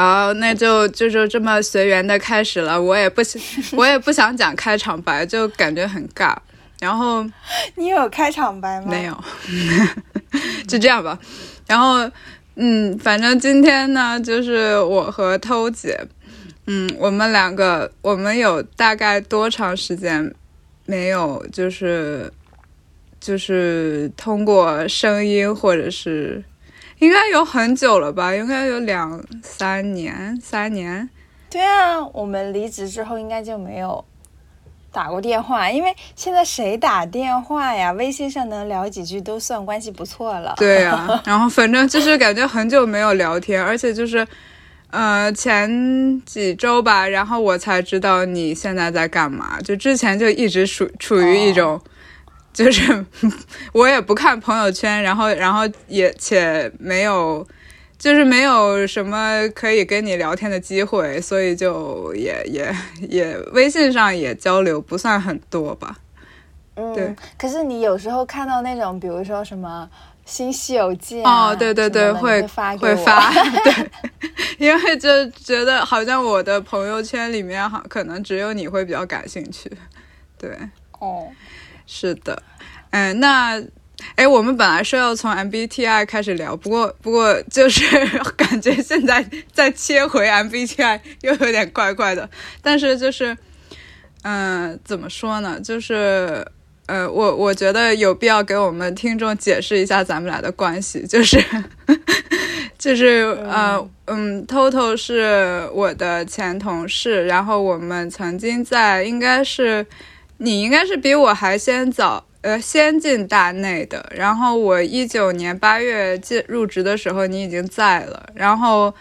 好，那就就就这么随缘的开始了。我也不想，我也不想讲开场白，就感觉很尬。然后 你有开场白吗？没有，就这样吧。然后，嗯，反正今天呢，就是我和偷姐，嗯，我们两个，我们有大概多长时间没有，就是就是通过声音或者是。应该有很久了吧？应该有两三年，三年。对啊，我们离职之后应该就没有打过电话，因为现在谁打电话呀？微信上能聊几句都算关系不错了。对啊，然后反正就是感觉很久没有聊天，而且就是，呃，前几周吧，然后我才知道你现在在干嘛，就之前就一直处处于一种。就是 我也不看朋友圈，然后然后也且没有，就是没有什么可以跟你聊天的机会，所以就也也也微信上也交流不算很多吧。嗯，对。可是你有时候看到那种，比如说什么新西游记哦，对对对，会发会发，对，因为就觉得好像我的朋友圈里面好，可能只有你会比较感兴趣，对。哦。是的，嗯，那，哎，我们本来说要从 MBTI 开始聊，不过，不过就是 感觉现在再切回 MBTI 又有点怪怪的。但是就是，嗯，怎么说呢？就是，呃，我我觉得有必要给我们听众解释一下咱们俩的关系，就是，就是呃，嗯，Total 是我的前同事，然后我们曾经在应该是。你应该是比我还先早，呃，先进大内的。然后我一九年八月进入职的时候，你已经在了。然后，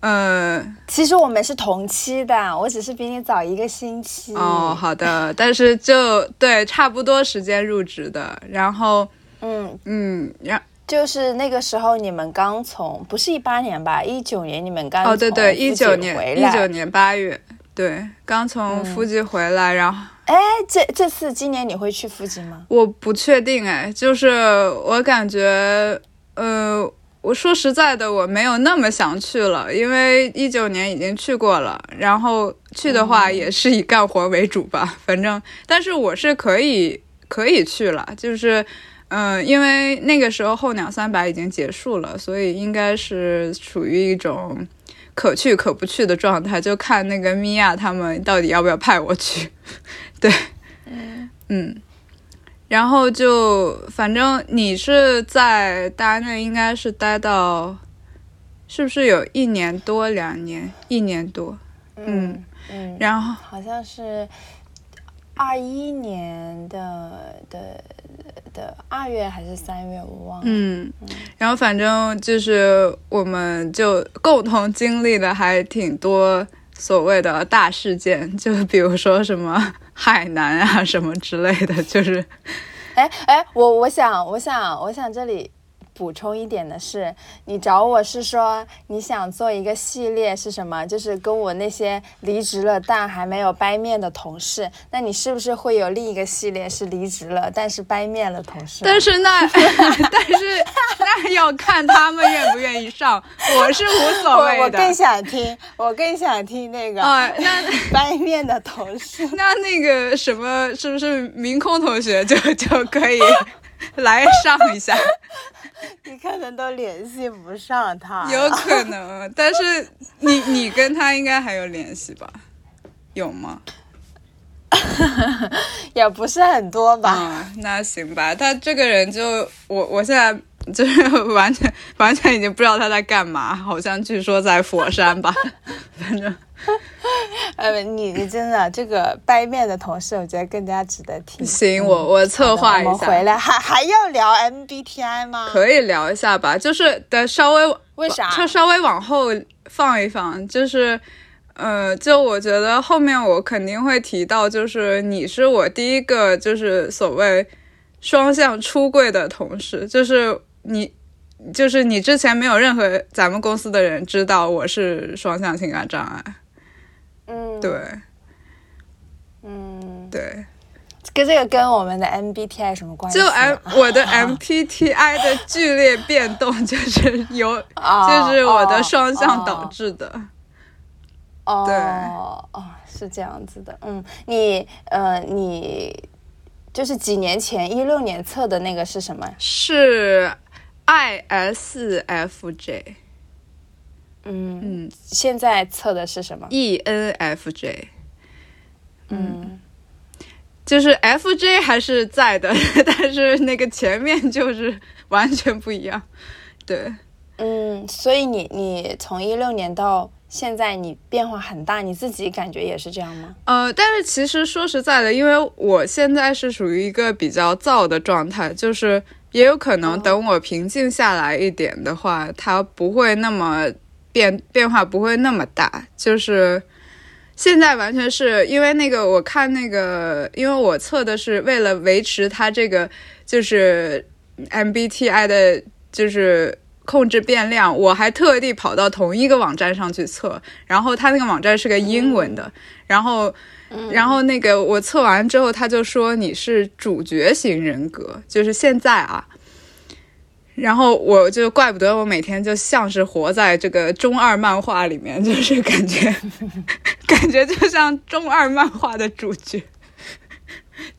呃，其实我们是同期的，我只是比你早一个星期。哦，好的，但是就对，差不多时间入职的。然后，嗯嗯，然就是那个时候你们刚从，不是一八年吧？一九年你们刚哦，对对，一九年一九年八月，对，刚从夫吉回来，然后。哎，这这次今年你会去附近吗？我不确定哎，就是我感觉，呃，我说实在的，我没有那么想去了，因为一九年已经去过了，然后去的话也是以干活为主吧，反正，但是我是可以可以去了，就是，嗯，因为那个时候候鸟三百已经结束了，所以应该是处于一种。可去可不去的状态，就看那个米娅他们到底要不要派我去。对，嗯嗯，然后就反正你是在大内，应该是待到，是不是有一年多两年？一年多，嗯嗯，然后好像是二一年的的。的二月还是三月，我忘了。嗯，然后反正就是我们就共同经历了还挺多所谓的大事件，就比如说什么海南啊什么之类的，就是，哎哎，我我想我想我想这里。补充一点的是，你找我是说你想做一个系列是什么？就是跟我那些离职了但还没有掰面的同事，那你是不是会有另一个系列是离职了但是掰面的同事？但是那 但是那要看他们愿不愿意上，我是无所谓的。我更想听，我更想听那个啊，那 掰面的同事。那那个什么，是不是明空同学就就可以来上一下？你可能都联系不上他，有可能，但是你你跟他应该还有联系吧？有吗？也不是很多吧。嗯，那行吧。他这个人就我我现在就是 完全完全已经不知道他在干嘛，好像据说在佛山吧，反正。呃，你你真的这个掰面的同事，我觉得更加值得听。行，我我策划一下。我们回来还还要聊 MBTI 吗？可以聊一下吧，就是得，稍微为啥？就稍微往后放一放，就是呃，就我觉得后面我肯定会提到，就是你是我第一个就是所谓双向出柜的同事，就是你就是你之前没有任何咱们公司的人知道我是双向情感障碍。嗯，对，嗯，对，跟这个跟我们的 MBTI 什么关系就啊？M 我的 MBTI 的剧烈变动就是由哦就是我的双向哦导致的。哦对哦，是这样子的。嗯，你呃，你就是几年前一六年测的那个是什么？是 ISFJ，嗯，嗯现在测的是什么？，ENFJ，嗯就是 FJ 还是在的，但是那个前面就是完全不一样。对，嗯，所以你你从一六年到现在，你变化很大，你自己感觉也是这样吗？呃，但是其实说实在的，因为我现在是属于一个比较燥的状态，就是也有可能等我平静下来一点的话，它不会那么变变化不会那么大，就是。现在完全是因为那个，我看那个，因为我测的是为了维持它这个就是 MBTI 的，就是控制变量，我还特地跑到同一个网站上去测，然后它那个网站是个英文的，然后，然后那个我测完之后，他就说你是主角型人格，就是现在啊。然后我就怪不得我每天就像是活在这个中二漫画里面，就是感觉 感觉就像中二漫画的主角。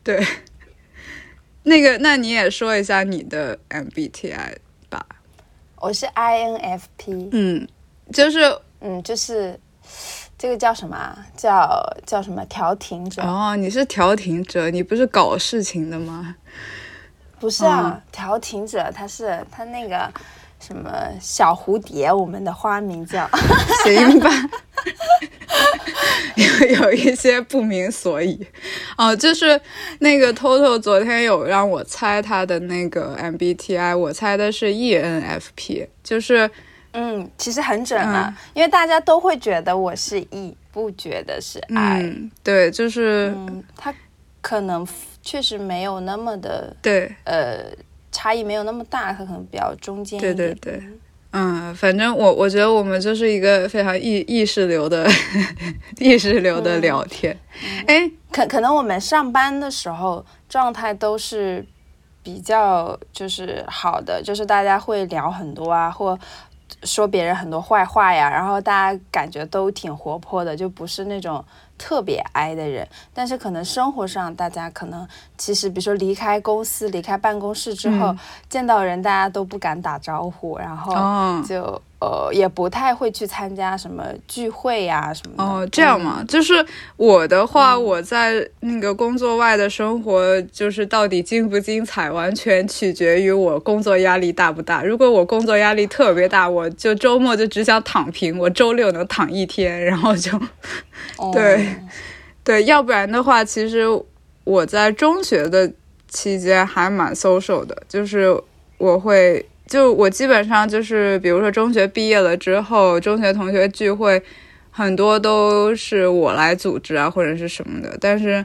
对，那个，那你也说一下你的 MBTI 吧。我是 INFP，嗯，就是嗯，就是这个叫什么啊？叫叫什么调停者？哦，你是调停者，你不是搞事情的吗？不是啊，调停者他是他那个什么小蝴蝶，我们的花名叫。行吧，有有一些不明所以。哦，就是那个 Toto 昨天有让我猜他的那个 MBTI，我猜的是 E ENFP，就是嗯，其实很准嘛，因为大家都会觉得我是 E，不觉得是 I。嗯，对，就是、嗯，他可能确实没有那么的对呃差异没有那么大，它可能比较中间一对点。对对。嗯，反正我我觉得我们就是一个非常意意识流的 意识流的聊天。哎、可可能我们上班的时候状态都是比较就是好的，就是大家会聊很多啊，或说别人很多坏话呀，然后大家感觉都挺活泼的，就不是那种特别 I 的人。但是可能生活上大家可能其实比如说离开公司、离开办公室之后，嗯见到人大家都不敢打招呼，然后哦就。呃，也不太会去参加什么聚会呀、什么的。哦，这样嗯嘛，就是我的话，我在那个工作外的生活，就是到底精不精彩，完全取决于我工作压力大不大。如果我工作压力特别大，我就周末就只想躺平，我周六能躺一天，然后就 哦对对，要不然的话，其实我在中学的期间还蛮 social 的，就是我会。就我基本上就是，比如说中学毕业了之后，中学同学聚会，很多都是我来组织啊，或者是什么的。但是，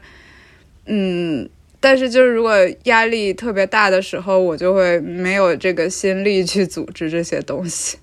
嗯，但是就是如果压力特别大的时候，我就会没有这个心力去组织这些东西。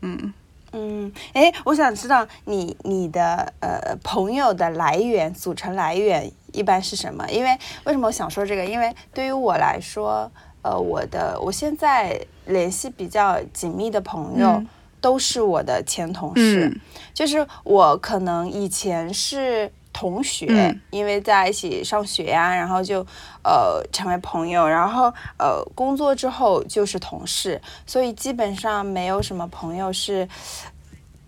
嗯嗯，哎，我想知道你你的呃朋友的来源组成来源一般是什么？因为为什么我想说这个？因为对于我来说，呃，我的我现在联系比较紧密的朋友。嗯都是我的前同事，嗯就是我可能以前是同学，嗯因为在一起上学呀、然后就呃成为朋友，然后呃工作之后就是同事，所以基本上没有什么朋友是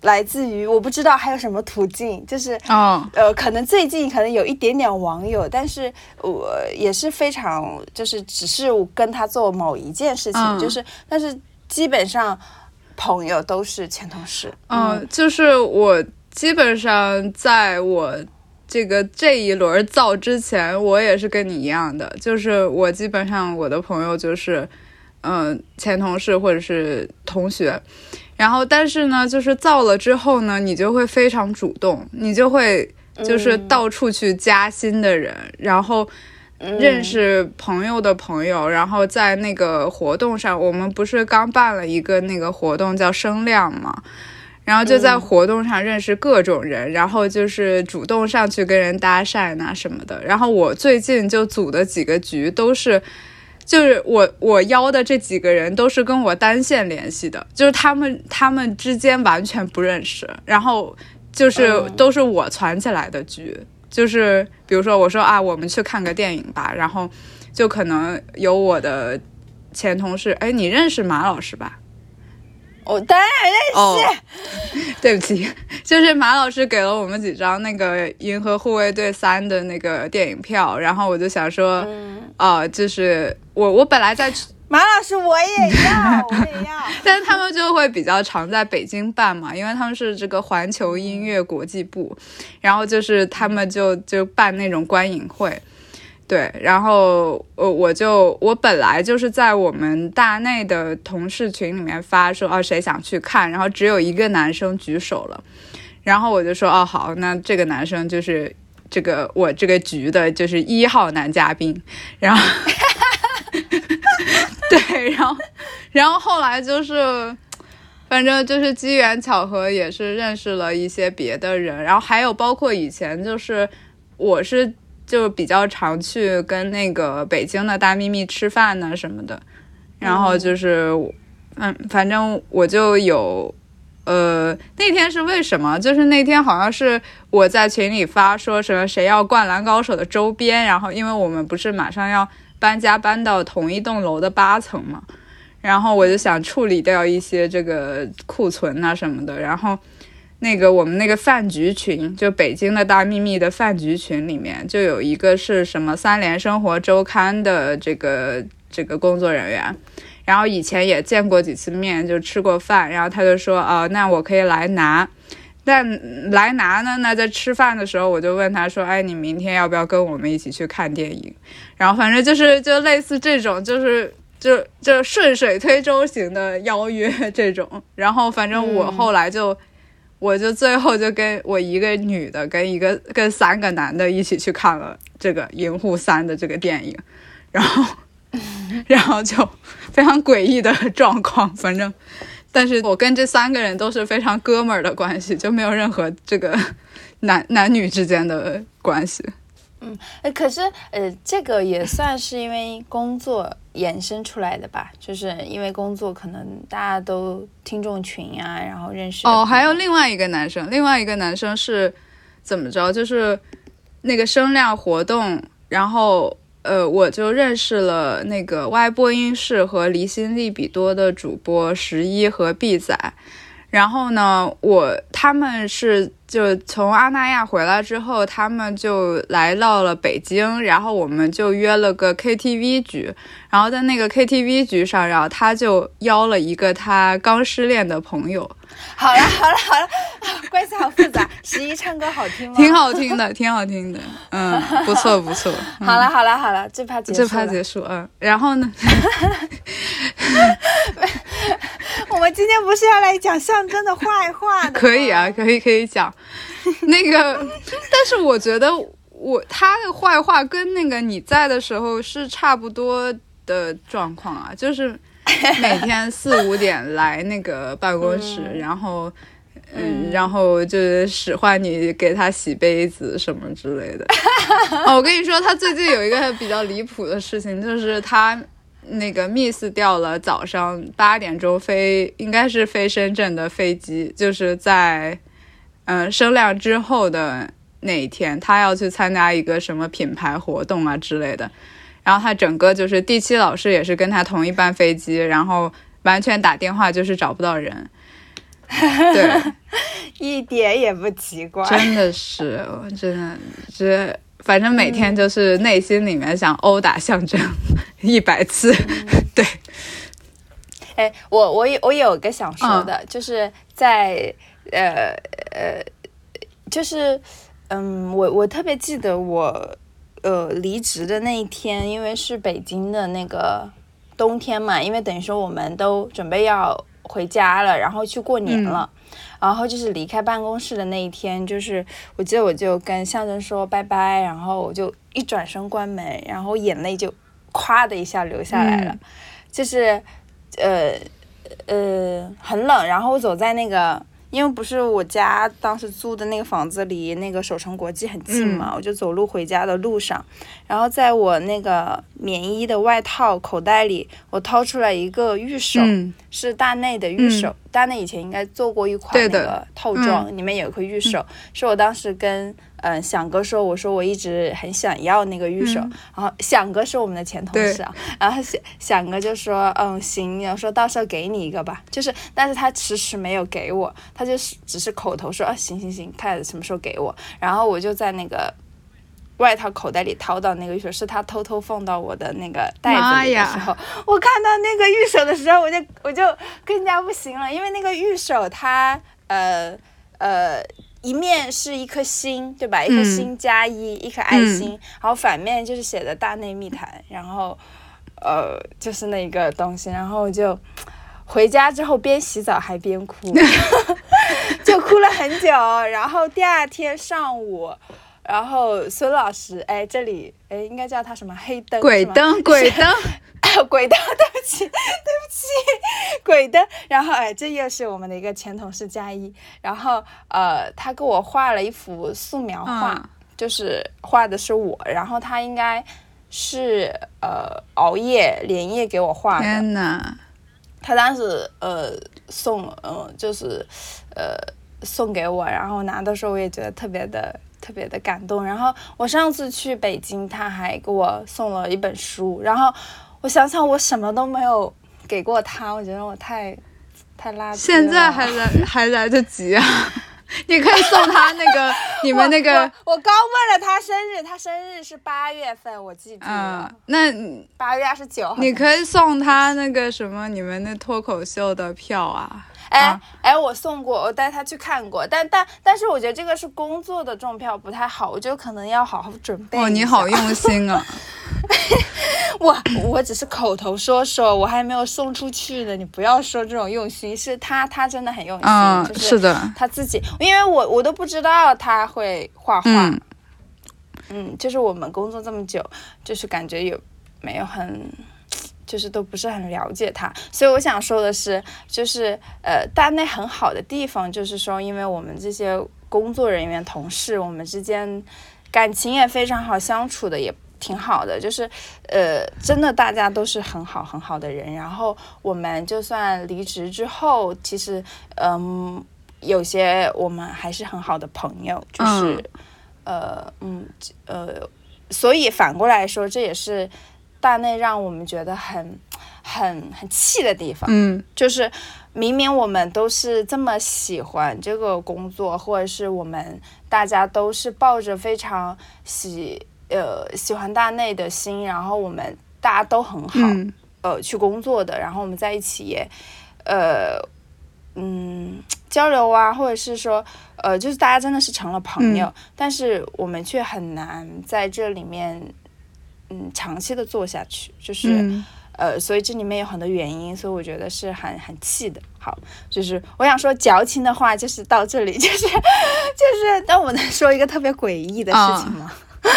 来自于我不知道还有什么途径，就是哦，呃，可能最近可能有一点点网友，但是我也是非常就是只是我跟他做某一件事情，嗯就是但是基本上朋友都是前同事。嗯，就是我基本上在我这个这一轮造之前，我也是跟你一样的，就是我基本上我的朋友就是，嗯、前同事或者是同学。然后，但是呢，就是造了之后呢，你就会非常主动，你就会就是嗯到处去加新的人，然后认识朋友的朋友，然后在那个活动上，我们不是刚办了一个那个活动叫声量嘛，然后就在活动上认识各种人，然后就是主动上去跟人搭讪啊什么的。然后我最近就组的几个局都是，就是我我邀的这几个人都是跟我单线联系的，就是他们他们之间完全不认识，然后就是都是我传起来的局，就是比如说我说啊，我们去看个电影吧，然后就可能有我的前同事，哎，你认识马老师吧？我当然认识，对不起，就是马老师给了我们几张那个《银河护卫队三》的那个电影票，然后我就想说，啊，就是我我本来在 马老师我也要，我也要，但是他们就会比较常在北京办嘛，因为他们是这个环球音乐国际部，然后就是他们就就办那种观影会。对，然后呃，我就我本来就是在我们大内的同事群里面发说，哦，谁想去看，然后只有一个男生举手了，然后我就说，哦，好，那这个男生就是这个我这个局的就是一号男嘉宾，然后，对，然后，然后后来就是，反正就是机缘巧合，也是认识了一些别的人，然后还有包括以前就是我是。就比较常去跟那个北京的大秘密吃饭呢什么的，然后就是，嗯，反正我就有，呃，那天是为什么？就是那天好像是我在群里发说什么谁要灌篮高手的周边，然后因为我们不是马上要搬家搬到同一栋楼的八层嘛，然后我就想处理掉一些这个库存啊什么的，然后。那个我们那个饭局群，就北京的大秘密的饭局群里面，就有一个是什么三联生活周刊的这个这个工作人员，然后以前也见过几次面，就吃过饭，然后他就说，哦，那我可以来拿，但来拿呢，那在吃饭的时候，我就问他说，哎，你明天要不要跟我们一起去看电影？然后反正就是就类似这种，就是就就顺水推舟型的邀约这种，然后反正我后来就。我就最后就跟我一个女的跟一个跟三个男的一起去看了这个《银护三》的这个电影，然后，然后就非常诡异的状况。反正，但是我跟这三个人都是非常哥们儿的关系，就没有任何这个男 男女之间的关系。嗯，可是，呃，这个也算是因为工作衍生出来的吧？就是因为工作，可能大家都听众群啊，然后认识。哦，还有另外一个男生，另外一个男生是怎么着？就是那个声量活动，然后，呃，我就认识了那个 Y 播音室和离心力比多的主播十一和 B 仔。然后呢，我他们是就从阿那亚回来之后，他们就来到了北京，然后我们就约了个 KTV 局，然后在那个 KTV 局上，然后他就邀了一个他刚失恋的朋友。好了好了好了，关系好复杂。十一唱歌好听吗？挺好听的，挺好听的，嗯，不错不错。好了好了好了，这趴结束。这趴结束，嗯，然后呢？我们今天不是要来讲象征的坏话的？可以啊，可以可以讲。那个，但是我觉得我他的坏话跟那个你在的时候是差不多的状况啊，就是每天四五点来那个办公室，然后嗯，然后就是使唤你给他洗杯子什么之类的。哦，我跟你说，他最近有一个比较离谱的事情，就是他。那个 miss 掉了早上八点钟飞，应该是飞深圳的飞机，就是在嗯声量之后的那一天，他要去参加一个什么品牌活动啊之类的。然后他整个就是第七老师也是跟他同一班飞机，然后完全打电话就是找不到人。对，一点也不奇怪。真的是，真的这。反正每天就是内心里面想殴打象征一百次，对。哎，我我有我有个想说的，就是在呃呃，就是嗯，我我特别记得我呃离职的那一天，因为是北京的那个冬天嘛，因为等于说我们都准备要回家了，然后去过年了。然后就是离开办公室的那一天，就是我记得我就跟象征说拜拜，然后我就一转身关门，然后眼泪就咵的一下流下来了，就是呃呃很冷，然后我走在那个因为不是我家当时租的那个房子离那个首城国际很近嘛，我就走路回家的路上，然后在我那个棉衣的外套口袋里，我掏出来一个玉手，嗯是大内的玉手。大内以前应该做过一款的那个套装，里面有一颗玉手，是我当时跟嗯、呃响哥说，我说我一直很想要那个玉手，嗯。然后响哥是我们的前同事啊，然后响响哥就说嗯行，我说到时候给你一个吧，就是但是他迟迟没有给我，他就是只是口头说啊行行行，看什么时候给我，然后我就在那个。外套口袋里掏到那个玉手，是他偷偷放到我的那个袋子里的时候，我看到那个玉手的时候，我就我就更加不行了，因为那个玉手它呃呃一面是一颗心，对吧？一颗心加一，一颗爱心，然后反面就是写的大内密谈，然后呃就是那个东西，然后就回家之后边洗澡还边哭，就哭了很久，然后第二天上午。然后孙老师，哎，这里，哎，应该叫他什么？黑灯？鬼灯，鬼灯，鬼灯，对不起，对不起，鬼灯。然后哎，这又是我们的一个前同事加一，然后呃，他给我画了一幅素描画，嗯就是画的是我，然后他应该是呃熬夜连夜给我画的。天呐！他当时呃送呃就是呃送给我，然后拿的时候我也觉得特别的特别的感动。然后我上次去北京，他还给我送了一本书。然后我想想，我什么都没有给过他，我觉得我太太垃圾了。现在还来 还来得及啊！你可以送他那个 你们那个我，我刚问了他生日，他生日是八月份，我记住嗯了，，那八、月二十九号。你可以送他那个什么你们那脱口秀的票啊。哎啊哎，我送过，我带他去看过，但但但是我觉得这个是工作的中票不太好，我觉得可能要好好准备。哦，你好，用心啊！我我只是口头说说，我还没有送出去呢，你不要说这种用心，是他他真的很用心，嗯，就是的，他自己，因为我我都不知道他会画画，嗯嗯，就是我们工作这么久，就是感觉有没有很，就是都不是很了解他，所以我想说的是，就是呃，大内很好的地方就是说，因为我们这些工作人员、同事，我们之间感情也非常好，相处的也。挺好的，就是，呃，真的大家都是很好很好的人。然后我们就算离职之后，其实，嗯，有些我们还是很好的朋友，就是，嗯呃，嗯，呃，所以反过来说，这也是大内让我们觉得很、很、很气的地方。嗯。就是明明我们都是这么喜欢这个工作，或者是我们大家都是抱着非常喜呃喜欢大内的心，然后我们大家都很好，嗯。呃去工作的，然后我们在一起也呃嗯交流啊，或者是说呃就是大家真的是成了朋友，但是我们却很难在这里面嗯长期的做下去，就是。嗯呃，所以这里面有很多原因，所以我觉得是很很气的。好，就是我想说矫情的话，就是到这里，就是就是，但我能说一个特别诡异的事情吗？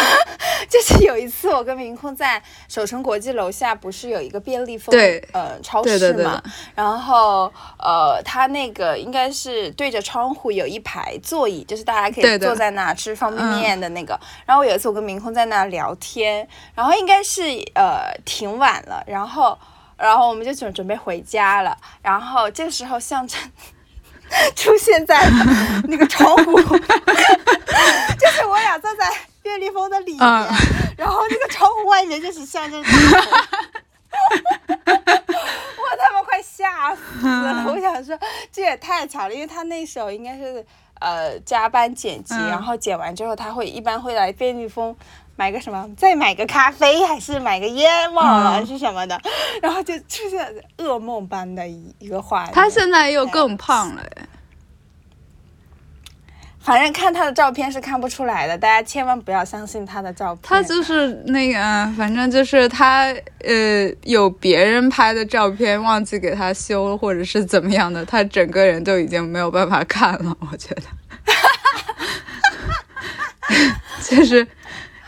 就是有一次，我跟明空在首城国际楼下，不是有一个便利蜂对呃超市嘛？对对然后呃，它那个应该是对着窗户有一排座椅，就是大家可以坐在那吃方便面的那个。然后有一次我跟明空在那聊天，然后应该是呃挺晚了，然后然后我们就准准备回家了，然后这个时候象征。出现在那个窗户，就是我俩坐在便利蜂的里面，嗯 然后那个窗户外面就是象征大头。我他妈快吓死了！我想说这也太巧了，因为他那时候应该是呃加班剪辑，嗯然后剪完之后他会一般会来便利蜂买个什么，再买个咖啡还是买个烟，忘了嗯是什么的，然后就出现噩梦般的一一个画面。他现在又更胖了，哎反正看他的照片是看不出来的，大家千万不要相信他的照片。他就是那个，反正就是他，呃，有别人拍的照片忘记给他修，或者是怎么样的，他整个人都已经没有办法看了，我觉得，就是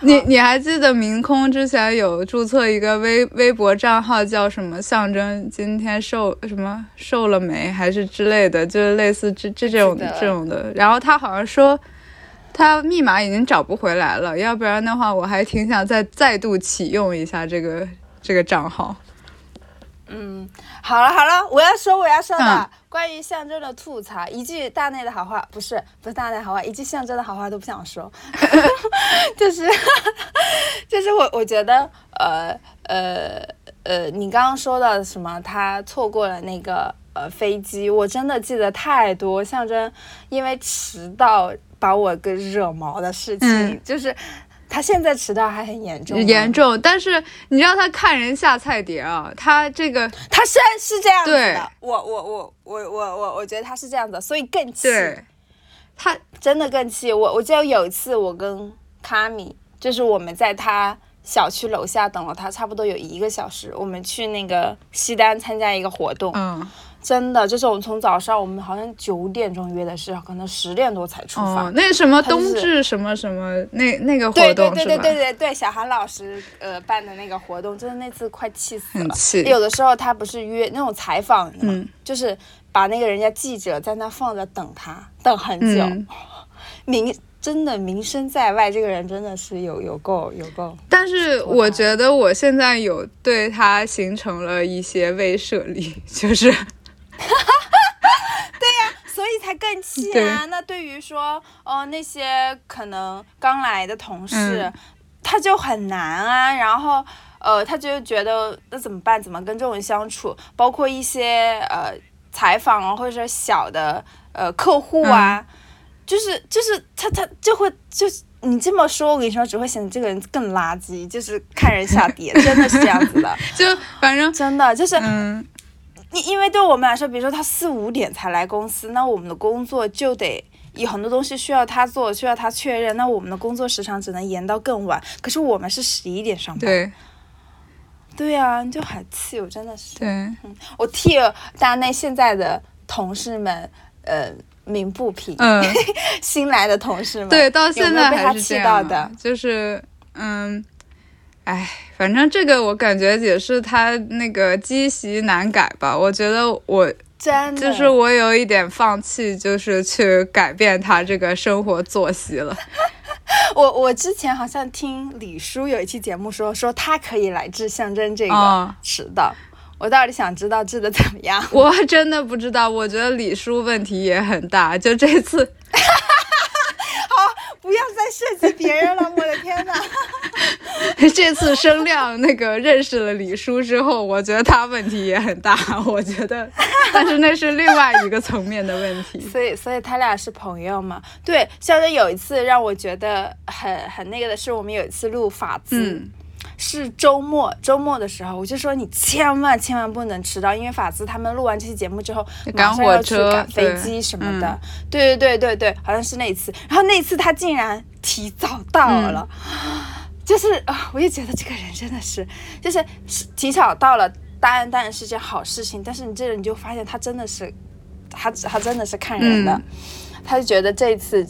你你还记得明空之前有注册一个微微博账号叫什么象征今天瘦什么瘦了没还是之类的，就是类似这这种记得这种的。然后他好像说他密码已经找不回来了，要不然的话我还挺想再再度启用一下这个这个账号。嗯，好了好了，我要说我要说的、嗯。关于象征的吐槽，一句大内的好话不是不是大内好话，一句象征的好话都不想说，就是 就是我我觉得呃呃呃，你刚刚说的什么，他错过了那个呃飞机，我真的记得太多，象征因为迟到把我给惹毛的事情，嗯。就是他现在迟到还很严重吗，严重，但是你知道他看人下菜碟啊，他这个他虽然是这样子对。的，我我我我我我我觉得他是这样子，所以更气，他真的更气。我我记得有一次我跟卡米，就是我们在他小区楼下等了他差不多有一个小时，我们去那个西单参加一个活动，嗯真的就是我们从早上我们好像九点钟约的是，可能十点多才出发。哦，那什么冬至什么什么那那个活对对动是吧？对对对对对，小韩老师呃办的那个活动，真的那次快气死了。气。有的时候他不是约那种采访，嗯，就是把那个人家记者在那放着等他，等很久，嗯，名真的名声在外，这个人真的是有有够有够。但是我觉得我现在有对他形成了一些威慑力，就是 所以才更气对啊！那对于说，呃，那些可能刚来的同事，嗯他就很难啊。然后，呃，他就觉得那怎么办？怎么跟这种人相处？包括一些呃采访啊，或者说小的呃客户啊，就是就是他他就会就是你这么说，我跟你说，只会显得这个人更垃圾，就是看人下 跌，真的是这样子的，就反正真的就是嗯，因因为对我们来说，比如说他四五点才来公司，那我们的工作就得有很多东西需要他做，需要他确认，那我们的工作时长只能延到更晚。可是我们是十一点上班，对对啊，就很气，我真的是，对，我替大内现在的同事们，呃，鸣不平，嗯，新来的同事们，对，到现在被他气到的？就是嗯。哎，反正这个我感觉也是他那个积习难改吧。我觉得我真的就是我有一点放弃，就是去改变他这个生活作息了。我我之前好像听李叔有一期节目说，说他可以来治象征这个哦迟到。我到底想知道治的怎么样？我真的不知道，我觉得李叔问题也很大。就这次，不要再涉及别人了，我的天哪！这次声量那个认识了李叔之后，我觉得他问题也很大。我觉得，但是那是另外一个层面的问题。所以，所以他俩是朋友嘛？对，像是有一次让我觉得很很那个的是，我们有一次录法字，嗯是周末，周末的时候，我就说你千万千万不能迟到，因为法资他们录完这期节目之后，赶马上要去火车赶飞机什么的。嗯对对对对对，好像是那一次。然后那一次他竟然提早到了。就是啊，我也觉得这个人真的是，就是是提早到了，当然当然是件好事情，但是你这人你就发现他真的是，他他真的是看人的，嗯他就觉得这次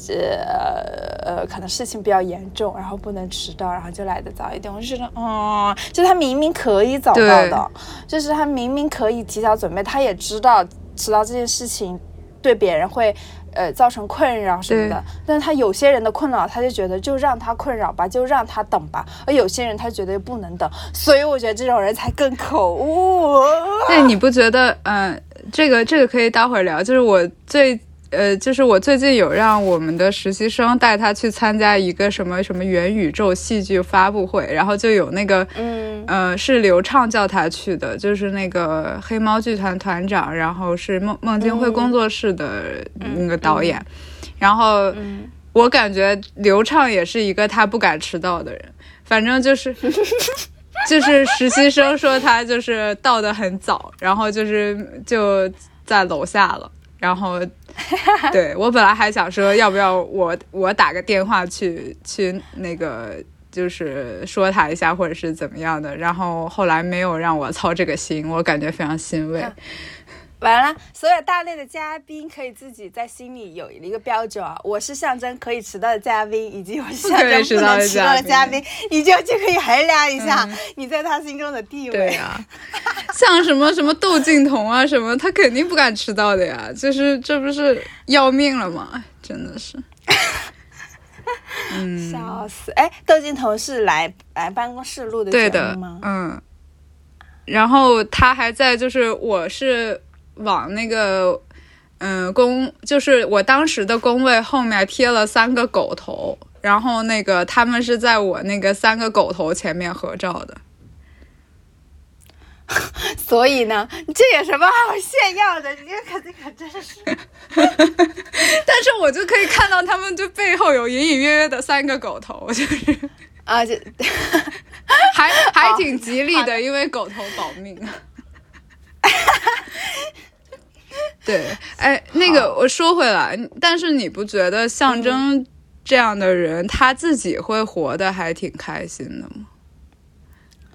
呃呃可能事情比较严重，然后不能迟到，然后就来的早一点。我就觉得，哦、就他明明可以早到的，就是他明明可以提早准备，他也知道迟到这件事情对别人会。呃，造成困扰什么的，但是他有些人的困扰，他就觉得就让他困扰吧，就让他等吧，而有些人他觉得不能等，所以我觉得这种人才更可恶。那你不觉得，嗯、这个这个可以待会儿聊。就是我最，呃，就是我最近有让我们的实习生带他去参加一个什么什么元宇宙戏剧发布会，然后就有那个，嗯呃，是刘畅叫他去的，就是那个黑猫剧团团长，然后是孟孟京辉嗯。工作室的那个导演，然后嗯，我感觉刘畅也是一个他不敢迟到的人，反正就是 就是实习生说他就是到的很早，然后就是就在楼下了，然后对我本来还想说要不要我我打个电话去去那个。就是说他一下，或者是怎么样的，然后后来没有让我操这个心，我感觉非常欣慰。完了，所有大内的嘉宾可以自己在心里有一个标准啊，我是象征可以迟到的嘉宾，以及我是象征不能迟到的嘉宾，你就就可以衡量一下你在他心中的地位。对呀，像什么什么窦靖童啊什么，他肯定不敢迟到的呀，就是这不是要命了吗？真的是，嗯，笑死！哎，窦靖童是来来办公室录的节目吗？嗯，然后他还在，就是我是。往那个，嗯，工就是我当时的工位后面贴了三个狗头，然后那个他们是在我那个三个狗头前面合照的。所以呢，这有什么好炫耀的？你这这可真是。但是我就可以看到他们就背后有隐隐约约的三个狗头，就是啊，就还还挺吉利的，因为狗头保命。对，哎，那个我说回来，但是你不觉得象征这样的人，他自己会活得还挺开心的吗？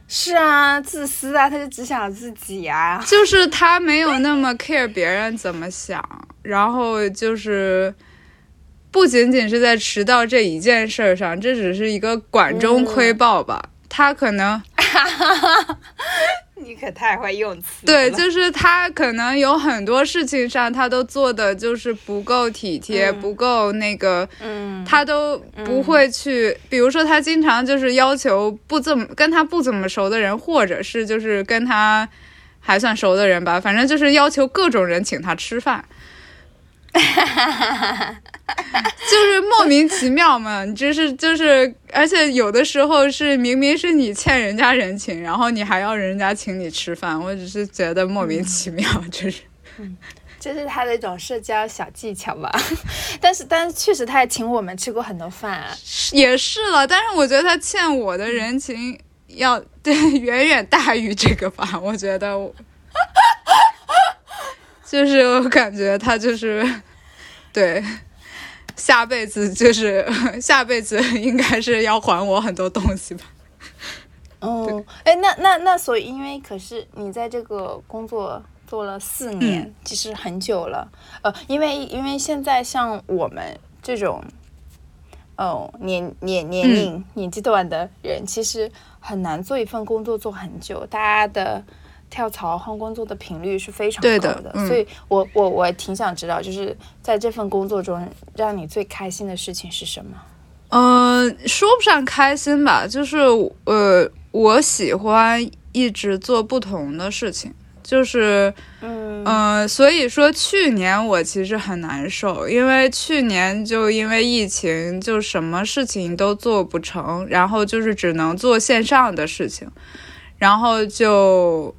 是啊，自私啊，他就只想自己啊。就是他没有那么 care 别人怎么想，然后就是不仅仅是在迟到这一件事上，这只是一个管中窥豹吧。他可能。你可太会用词。对，就是他可能有很多事情上，他都做的就是不够体贴，不够那个，嗯，他都不会去。比如说，他经常就是要求不怎么跟他不怎么熟的人，或者是就是跟他还算熟的人吧，反正就是要求各种人请他吃饭。哈哈哈哈哈，就是莫名其妙嘛，就是就是，而且有的时候是明明是你欠人家人情，然后你还要人家请你吃饭，我只是觉得莫名其妙，就是，嗯，这是他的一种社交小技巧吧。但是但是确实他也请我们吃过很多饭，也是了。但是我觉得他欠我的人情要对远远大于这个吧，我觉得。就是我感觉他就是，对，下辈子就是下辈子应该是要还我很多东西吧。哦，哎，那那那，所以因为可是你在这个工作做了四年，其实很久了。呃，因为因为现在像我们这种，哦，年年年龄年纪段的人，其实很难做一份工作做很久，大家的。跳槽换工作的频率是非常高的，所以我我我挺想知道，就是在这份工作中，让你最开心的事情是什么？嗯，说不上开心吧，就是呃，我喜欢一直做不同的事情，就是嗯嗯，所以说去年我其实很难受，因为去年就因为疫情，就什么事情都做不成，然后就是只能做线上的事情，然后就。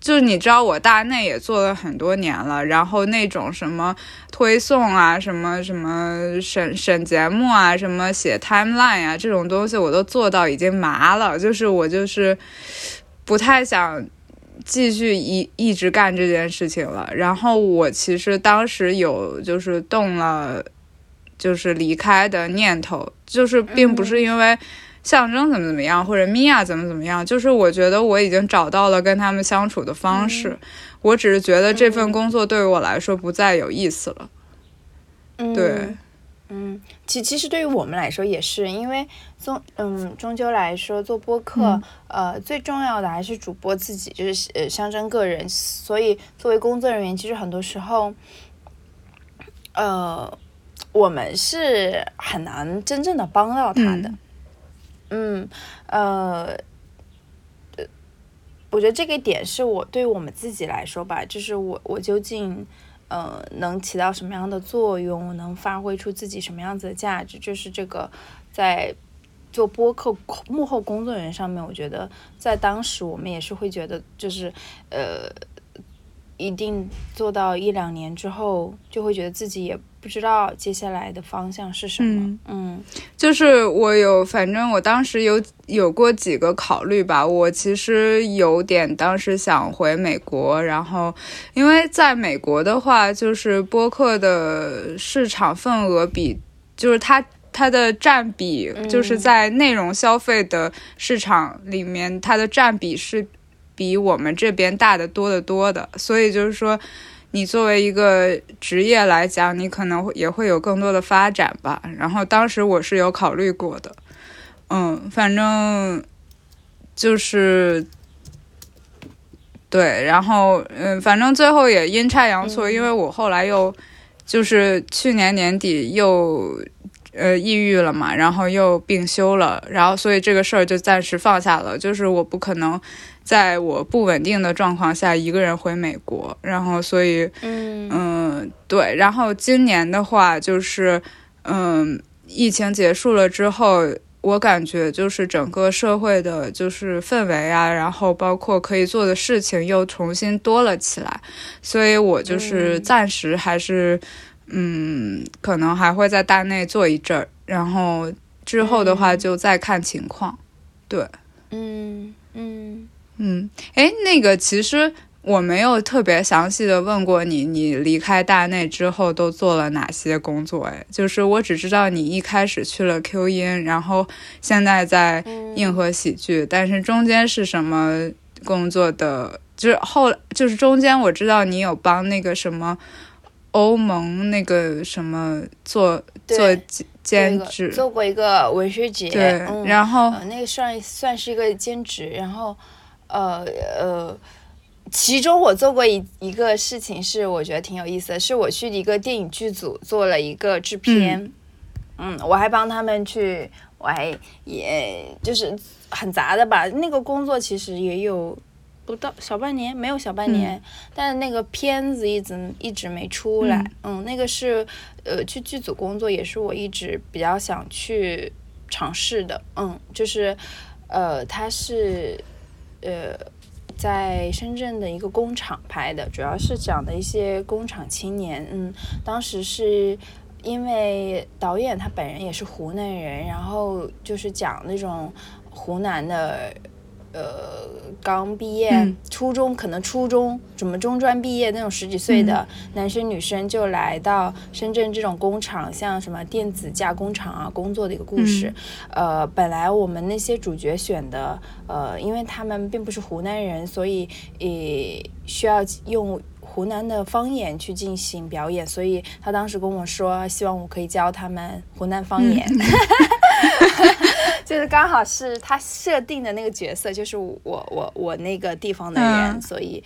就是你知道我大内也做了很多年了，然后那种什么推送啊，什么什么审审节目啊，什么写 timeline 啊，这种东西我都做到已经麻了。就是我就是不太想继续一一直干这件事情了。然后我其实当时有就是动了就是离开的念头，就是并不是因为。象征怎么怎么样，或者米娅怎么怎么样，就是我觉得我已经找到了跟他们相处的方式，我只是觉得这份工作对于我来说不再有意思了。对，嗯，其其实对于我们来说也是，因为终嗯终究来说做播客，呃最重要的还是主播自己，就是呃象征个人，所以作为工作人员，其实很多时候，呃我们是很难真正的帮到他的。嗯，嗯呃，我觉得这个点是我对于我们自己来说吧，就是我我究竟呃能起到什么样的作用，能发挥出自己什么样子的价值，就是这个在做播客幕后工作人员上面，我觉得在当时我们也是会觉得，就是呃。一定做到一两年之后，就会觉得自己也不知道接下来的方向是什么。嗯，就是我有，反正我当时有有过几个考虑吧。我其实有点当时想回美国，然后因为在美国的话，就是播客的市场份额比，就是它它的占比，就是在内容消费的市场里面，它的占比是。比我们这边大的多得多的，所以就是说，你作为一个职业来讲，你可能也会有更多的发展吧。然后当时我是有考虑过的，嗯，反正就是对，然后嗯，反正最后也阴差阳错，因为我后来又就是去年年底又呃抑郁了嘛，然后又病休了，然后所以这个事儿就暂时放下了，就是我不可能。在我不稳定的状况下，一个人回美国，然后所以，嗯对，然后今年的话，就是嗯，疫情结束了之后，我感觉就是整个社会的就是氛围啊，然后包括可以做的事情又重新多了起来，所以我就是暂时还是嗯，可能还会在大内做一阵儿，然后之后的话就再看情况，对，嗯嗯。嗯，哎，那个其实我没有特别详细的问过你，你离开大内之后都做了哪些工作？哎，就是我只知道你一开始去了 Q 音，然后现在在硬核喜剧，但是中间是什么工作的？就是后就是中间我知道你有帮那个什么欧盟那个什么做做兼职，做过一个文学节，对，然后那个算算是一个兼职，然后。呃呃，其中我做过一一个事情是我觉得挺有意思的，是我去一个电影剧组做了一个制片，嗯，我还帮他们去，我还也就是很杂的吧。那个工作其实也有不到小半年，没有小半年，但那个片子一直一直没出来。嗯，那个是呃去剧组工作，也是我一直比较想去尝试的。嗯，就是呃，他是。呃，在深圳的一个工厂拍的，主要是讲的一些工厂青年。嗯，当时是因为导演他本人也是湖南人，然后就是讲那种湖南的。呃，刚毕业，初中可能初中什么中专毕业那种十几岁的男生女生就来到深圳这种工厂，像什么电子加工厂啊工作的一个故事。呃，本来我们那些主角选的，呃，因为他们并不是湖南人，所以也需要用湖南的方言去进行表演，所以他当时跟我说，希望我可以教他们湖南方言。就是刚好是他设定的那个角色，就是我我我那个地方的人，所以，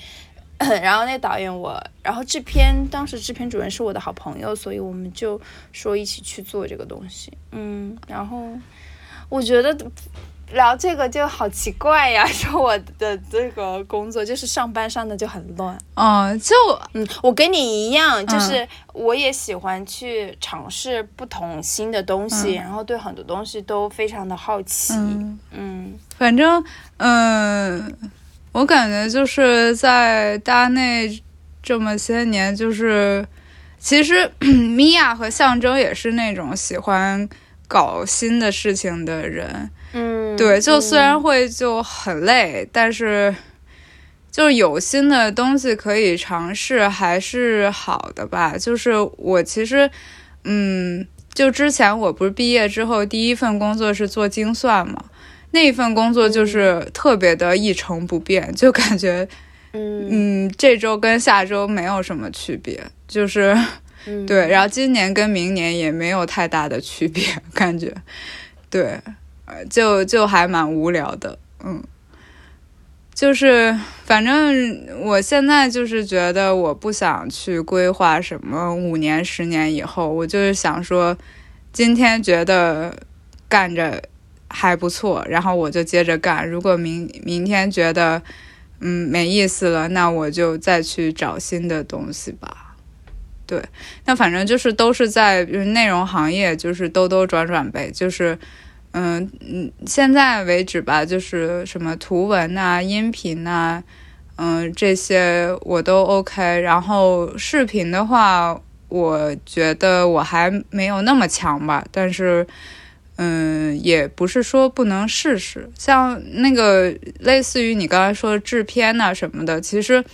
然后那导演我，然后制片当时制片主任是我的好朋友，所以我们就说一起去做这个东西，嗯，然后我觉得。聊这个就好奇怪呀！说我的这个工作就是上班上的就很乱。嗯，就嗯，我跟你一样，就是我也喜欢去尝试不同新的东西，然后对很多东西都非常的好奇。嗯，反正嗯，我感觉就是在大内这么些年，就是其实 米娅和象征也是那种喜欢搞新的事情的人。嗯，对，就虽然会就很累，但是就是有新的东西可以尝试，还是好的吧。就是我其实，嗯，就之前我不是毕业之后第一份工作是做精算嘛，那一份工作就是特别的一成不变，就感觉，嗯嗯，这周跟下周没有什么区别，就是对，然后今年跟明年也没有太大的区别，感觉，对。就就还蛮无聊的，嗯，就是反正我现在就是觉得我不想去规划什么五年十年以后，我就是想说，今天觉得干着还不错，然后我就接着干。如果明明天觉得嗯没意思了，那我就再去找新的东西吧。对，那反正就是都是在内容行业，就是兜兜转转呗，就是。嗯嗯，现在为止吧，就是什么图文呐、音频呐，嗯，这些我都 OK。然后视频的话，我觉得我还没有那么强吧，但是，嗯，也不是说不能试试。像那个类似于你刚才说的制片呐什么的，其实。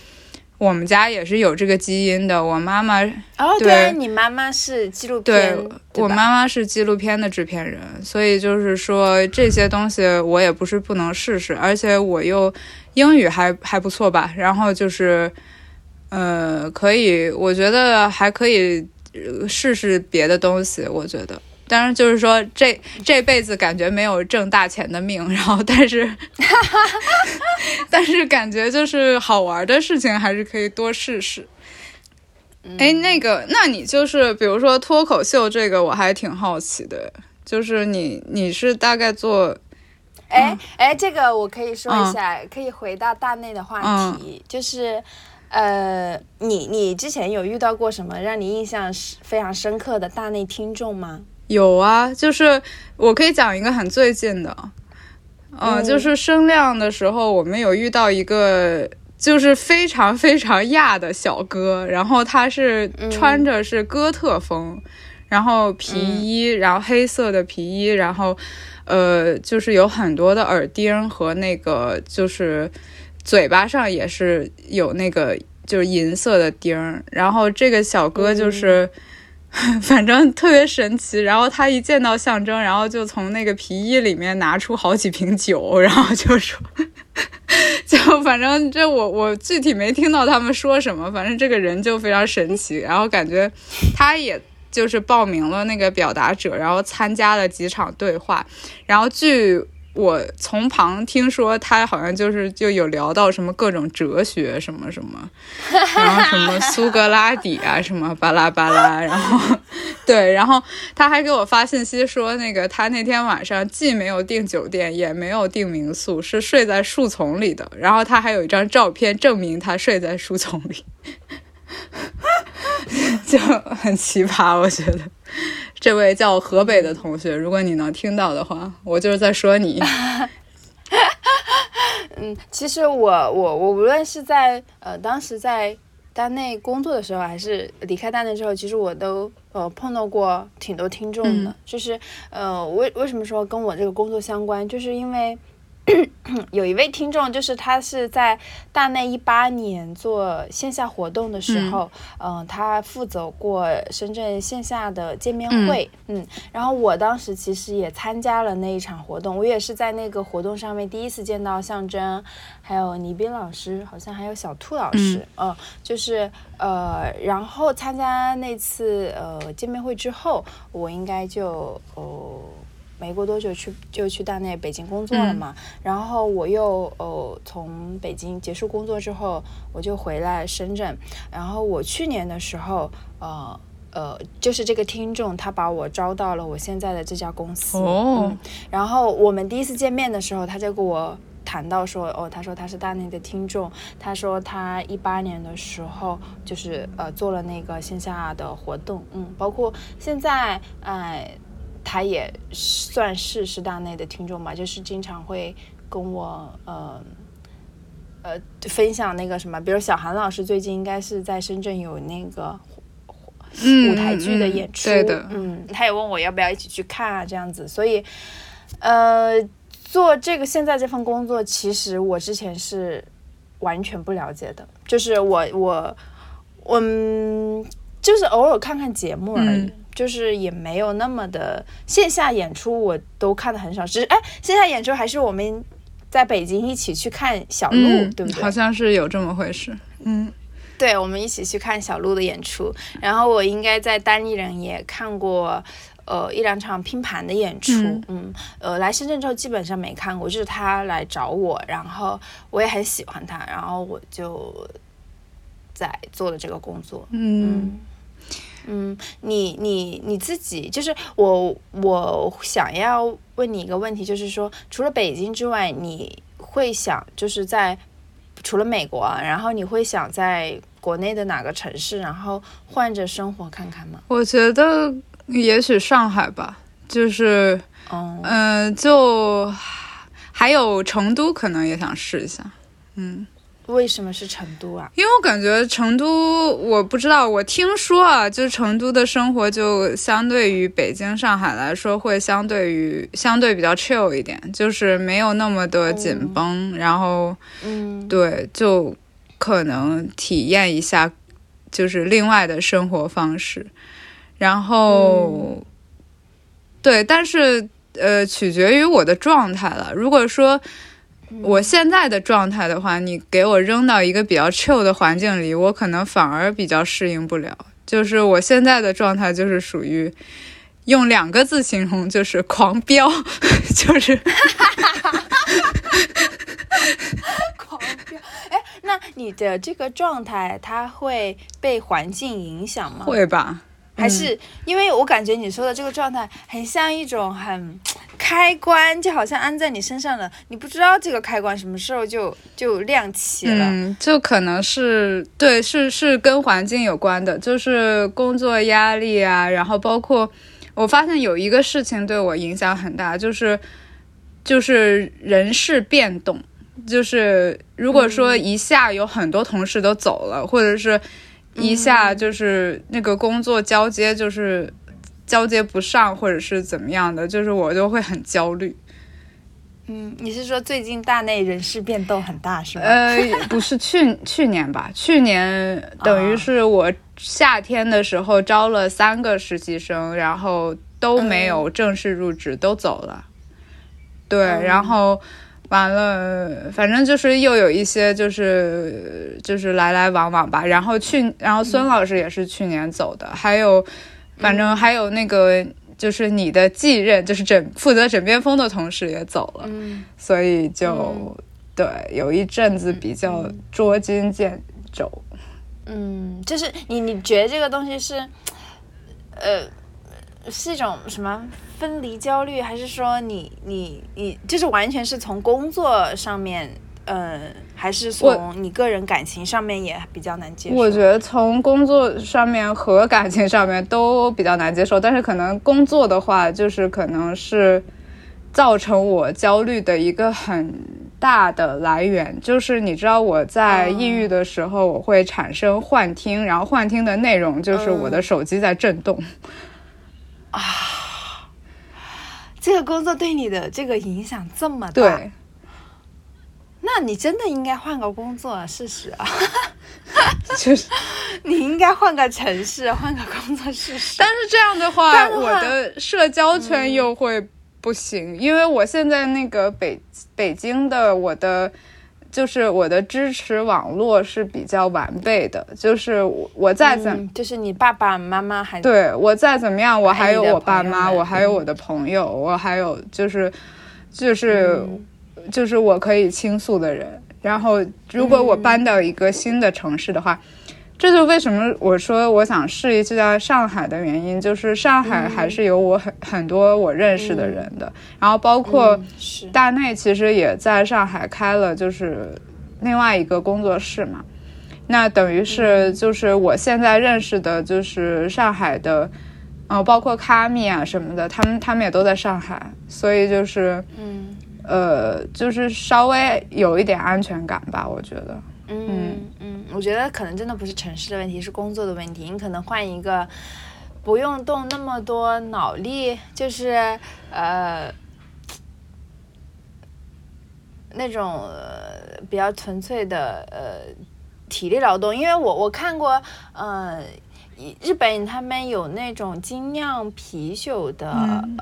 我们家也是有这个基因的，我妈妈哦，对，你妈妈是纪录片，对，我妈妈是纪录片的制片人，所以就是说这些东西我也不是不能试试，而且我又英语还还不错吧，然后就是，呃，可以，我觉得还可以呃试试别的东西。我觉得，当然就是说这这辈子感觉没有挣大钱的命，然后但是 但是感觉就是好玩的事情还是可以多试试。哎，那个，那你就是比如说脱口秀这个，我还挺好奇的，就是你你是大概做哎哎，这个我可以说一下，可以回到大内的话题，就是呃，你你之前有遇到过什么让你印象非常深刻的大内听众吗？有啊，就是我可以讲一个很最近的，嗯，就是声量的时候，我们有遇到一个。就是非常非常亚的小哥，然后他是穿着是哥特风，然后皮衣，然后黑色的皮衣，然后呃，就是有很多的耳钉和那个就是嘴巴上也是有那个就是银色的钉儿，然后这个小哥就是 反正特别神奇，然后他一见到象征，然后就从那个皮衣里面拿出好几瓶酒，然后就说。就反正这我我具体没听到他们说什么，反正这个人就非常神奇，然后感觉他也就是报名了那个表达者，然后参加了几场对话，然后据。我从旁听说，他好像就是就有聊到什么各种哲学什么什么，然后什么苏格拉底啊什么巴拉巴拉，然后对，然后他还给我发信息说，那个他那天晚上既没有订酒店，也没有订民宿，是睡在树丛里的。然后他还有一张照片证明他睡在树丛里，就很奇葩，我觉得。这位叫河北的同学，如果你能听到的话，我就是在说你。嗯，其实我我我无论是在呃当时在单内工作的时候，还是离开单内之后，其实我都呃碰到过挺多听众的。就是呃为为什么说跟我这个工作相关，就是因为。有一位听众，就是他是在大内一八年做线下活动的时候，嗯，他负责过深圳线下的见面会，嗯，然后我当时其实也参加了那一场活动，我也是在那个活动上面第一次见到象征，还有倪斌老师，好像还有小兔老师，嗯，就是呃，然后参加那次呃见面会之后，我应该就哦。没过多久去就去大内北京工作了嘛，然后我又呃从北京结束工作之后，我就回来深圳，然后我去年的时候，呃呃就是这个听众他把我招到了我现在的这家公司，哦，然后我们第一次见面的时候，他就跟我谈到说，哦，他说他是大内的听众，他说他一八年的时候就是呃做了那个线下的活动，嗯，包括现在哎。他也算是师大内的听众吧，就是经常会跟我呃呃分享那个什么，比如小韩老师最近应该是在深圳有那个舞台剧的演出，嗯，他也问我要不要一起去看啊，这样子。所以呃，做这个现在这份工作，其实我之前是完全不了解的，就是我我我就是偶尔看看节目而已。就是也没有那么的线下演出，我都看的很少。只是哎，线下演出还是我们在北京一起去看小鹿，对不对？好像是有这么回事。嗯，对，我们一起去看小鹿的演出。然后我应该在单立人也看过呃一两场拼盘的演出。嗯，呃，来深圳之后基本上没看过，就是他来找我，然后我也很喜欢他，然后我就在做了这个工作。嗯。嗯，你你你自己就是我，我想要问你一个问题，就是说，除了北京之外，你会想就是在除了美国，然后你会想在国内的哪个城市，然后换着生活看看吗？我觉得也许上海吧，就是，嗯，就还有成都，可能也想试一下，嗯。为什么是成都啊？因为我感觉成都，我不知道，我听说啊，就是成都的生活就相对于北京、上海来说，会相对于相对比较 chill 一点，就是没有那么的紧绷，然后，嗯，对，就可能体验一下就是另外的生活方式，然后，对，但是呃，取决于我的状态了。如果说。我现在的状态的话，你给我扔到一个比较 chill 的环境里，我可能反而比较适应不了。就是我现在的状态，就是属于用两个字形容，就是狂飙，就是狂飙。哎，那你的这个状态，它会被环境影响吗？会吧。还是因为我感觉你说的这个状态很像一种很开关，就好像安在你身上了，你不知道这个开关什么时候就就亮起了。嗯，就可能是对，是是跟环境有关的，就是工作压力啊，然后包括我发现有一个事情对我影响很大，就是就是人事变动，就是如果说一下有很多同事都走了，或者是。一下就是那个工作交接，就是交接不上，或者是怎么样的，就是我就会很焦虑。嗯，你是说最近大内人事变动很大是吗？呃，不是去 去年吧？去年等于是我夏天的时候招了三个实习生，然后都没有正式入职，都走了。对，然后。完了，反正就是又有一些，就是就是来来往往吧。然后去，然后孙老师也是去年走的，还有，反正还有那个，就是你的继任，就是枕负责枕边风的同事也走了，所以就对，有一阵子比较捉襟见肘。嗯，就是你你觉得这个东西是，呃，是一种什么？分离焦虑，还是说你你你就是完全是从工作上面，呃，还是从你个人感情上面也比较难接受？我觉得从工作上面和感情上面都比较难接受，但是可能工作的话，就是可能是造成我焦虑的一个很大的来源。就是你知道我在抑郁的时候，我会产生幻听，然后幻听的内容就是我的手机在震动啊。这个工作对你的这个影响这么大，对，那你真的应该换个工作试试啊！就是 你应该换个城市，换个工作试试。但是这样的话，我的社交圈又会不行，因为我现在那个北北京的我的。就是我的支持网络是比较完备的，就是我我再怎，就是你爸爸妈妈还对我再怎么样，我还有我爸妈，我还有我的朋友，我还有就是就是就是我可以倾诉的人。然后如果我搬到一个新的城市的话。这就为什么我说我想试一次在上海的原因，就是上海还是有我很很多我认识的人的，然后包括大内其实也在上海开了就是另外一个工作室嘛，那等于是就是我现在认识的就是上海的，呃，包括卡米啊什么的，他们他们也都在上海，所以就是嗯呃就是稍微有一点安全感吧，我觉得。嗯嗯，我觉得可能真的不是城市的问题，是工作的问题。你可能换一个不用动那么多脑力，就是呃那种比较纯粹的呃体力劳动。因为我我看过，呃。日本他们有那种精酿啤酒的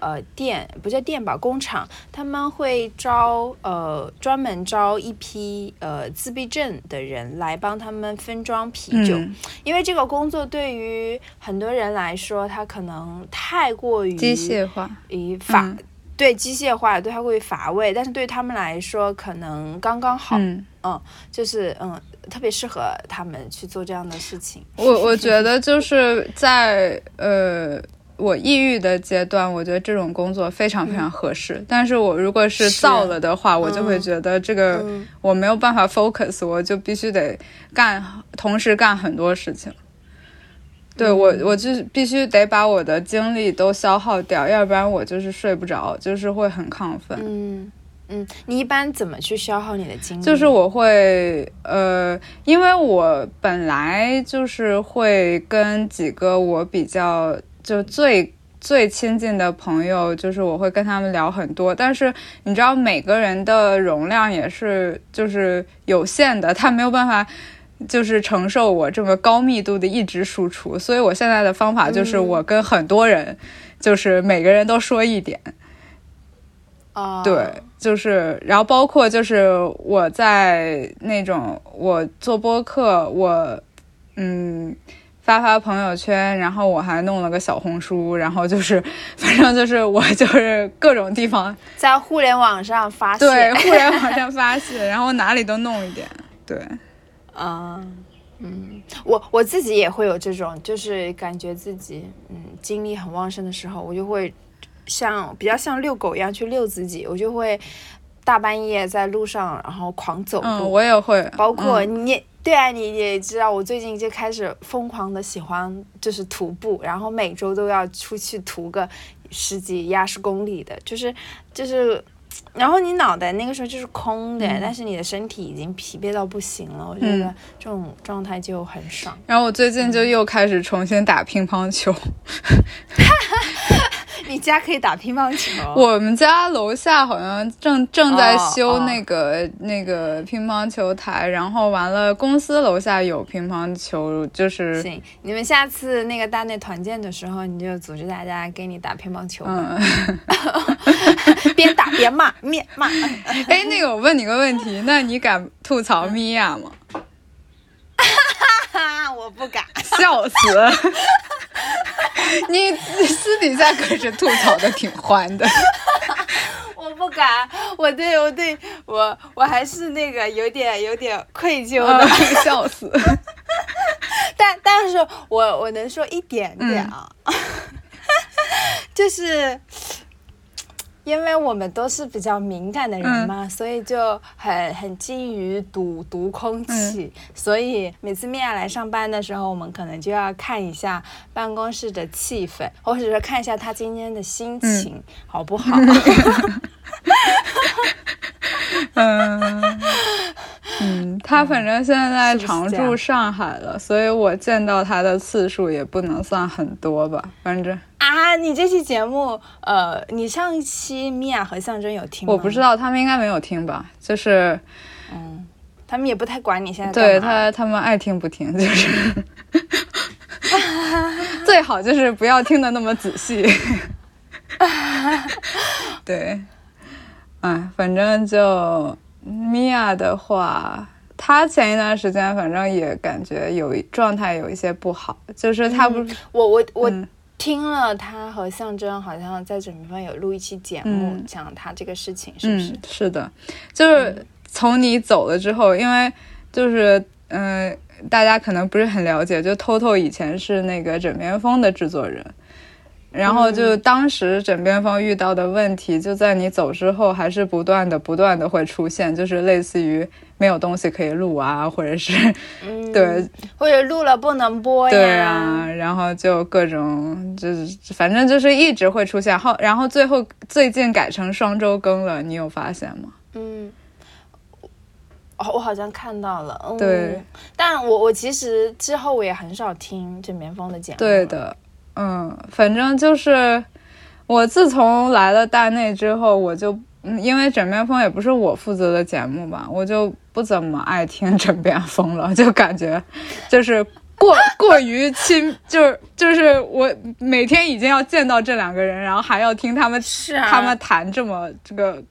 呃店，不叫店吧，工厂，他们会招呃专门招一批呃自闭症的人来帮他们分装啤酒，因为这个工作对于很多人来说，他可能太过于机械化，以乏对机械化对他会乏味，但是对他们来说可能刚刚好，嗯，就是嗯。特别适合他们去做这样的事情。我我觉得就是在呃我抑郁的阶段，我觉得这种工作非常非常合适。但是我如果是燥了的话，我就会觉得这个我没有办法 focus，我就必须得干，同时干很多事情。对我，我就必须得把我的精力都消耗掉，要不然我就是睡不着，就是会很亢奋。嗯。嗯，你一般怎么去消耗你的精力？就是我会，呃，因为我本来就是会跟几个我比较就最最亲近的朋友，就是我会跟他们聊很多。但是你知道，每个人的容量也是就是有限的，他没有办法就是承受我这么高密度的一直输出。所以我现在的方法就是我跟很多人，就是每个人都说一点。啊，对。就是，然后包括就是我在那种我做播客，我嗯发发朋友圈，然后我还弄了个小红书，然后就是反正就是我就是各种地方在互联网上发泄。对互联网上发泄，然后哪里都弄一点，对，啊，嗯，我我自己也会有这种，就是感觉自己嗯精力很旺盛的时候，我就会像比较像遛狗一样去遛自己，我就会大半夜在路上然后狂走路，嗯，我也会，包括嗯你。对啊，你也知道，我最近就开始疯狂的喜欢就是徒步，然后每周都要出去徒个十几、二十公里的，就是就是，然后你脑袋那个时候就是空的，嗯但是你的身体已经疲惫到不行了，我觉嗯得这种状态就很爽。然后我最近就又开始重新打乒乓球。你家可以打乒乓球？我们家楼下好像正正在哦修哦那个、那个乒乓球台，然后完了公司楼下有乒乓球，就是行，你们下次那个大内团建的时候，你就组织大家给你打乒乓球吧，嗯，边打边骂，面骂。哎，那个我问你个问题，那你敢吐槽米娅吗？哈，我不敢。笑死！你私底下可是吐槽的挺欢的。我不敢，我对我对我我还是那个有点有点愧疚的，嗯笑死！但但是我我能说一点点啊，就是因为我们都是比较敏感的人嘛，所以就很很精于读读空气，所以每次米娅来上班的时候，我们可能就要看一下办公室的气氛，或者是看一下她今天的心情、好不好。嗯。嗯，他反正现在常这样驻上海了，所以我见到他的次数也不能算很多吧，反正啊，你这期节目，呃，你上一期米娅和象征有听吗？我不知，道他们应该没有听吧，就是嗯，他们也不太管你现在对他他们爱听不听，就是 最好就是不要听的那么仔细。对，哎，反正就米娅的话，她前一段时间反正也感觉有一状态有一些不好，就是她不是、我我我嗯听了他和象征好像在准备方有录一期节目，嗯讲他这个事情，是不是？嗯，是的，就是从你走了之后，因为就是嗯、呃大家可能不是很了解，就 Toto 以前是那个枕边风的制作人。然后就当时枕边风遇到的问题，就在你走之后，还是不断的、不断的会出现，就是类似于没有东西可以录啊，或者是 嗯，对或者录了不能播呀。对啊，然后就各种就是反正就是一直会出现，后然后最后最近改成双周更了，你有发现吗？嗯。哦，我好像看到了，嗯、对，但我我其实之后我也很少听枕边风的节目，对，的，嗯，反正就是我自从来了大内之后，我就嗯，因为枕边风也不是我负责的节目吧，我就不怎么爱听枕边风了，就感觉就是过过于亲，就是就是我每天已经要见到这两个人，然后还要听他们是啊，他们谈这么这个。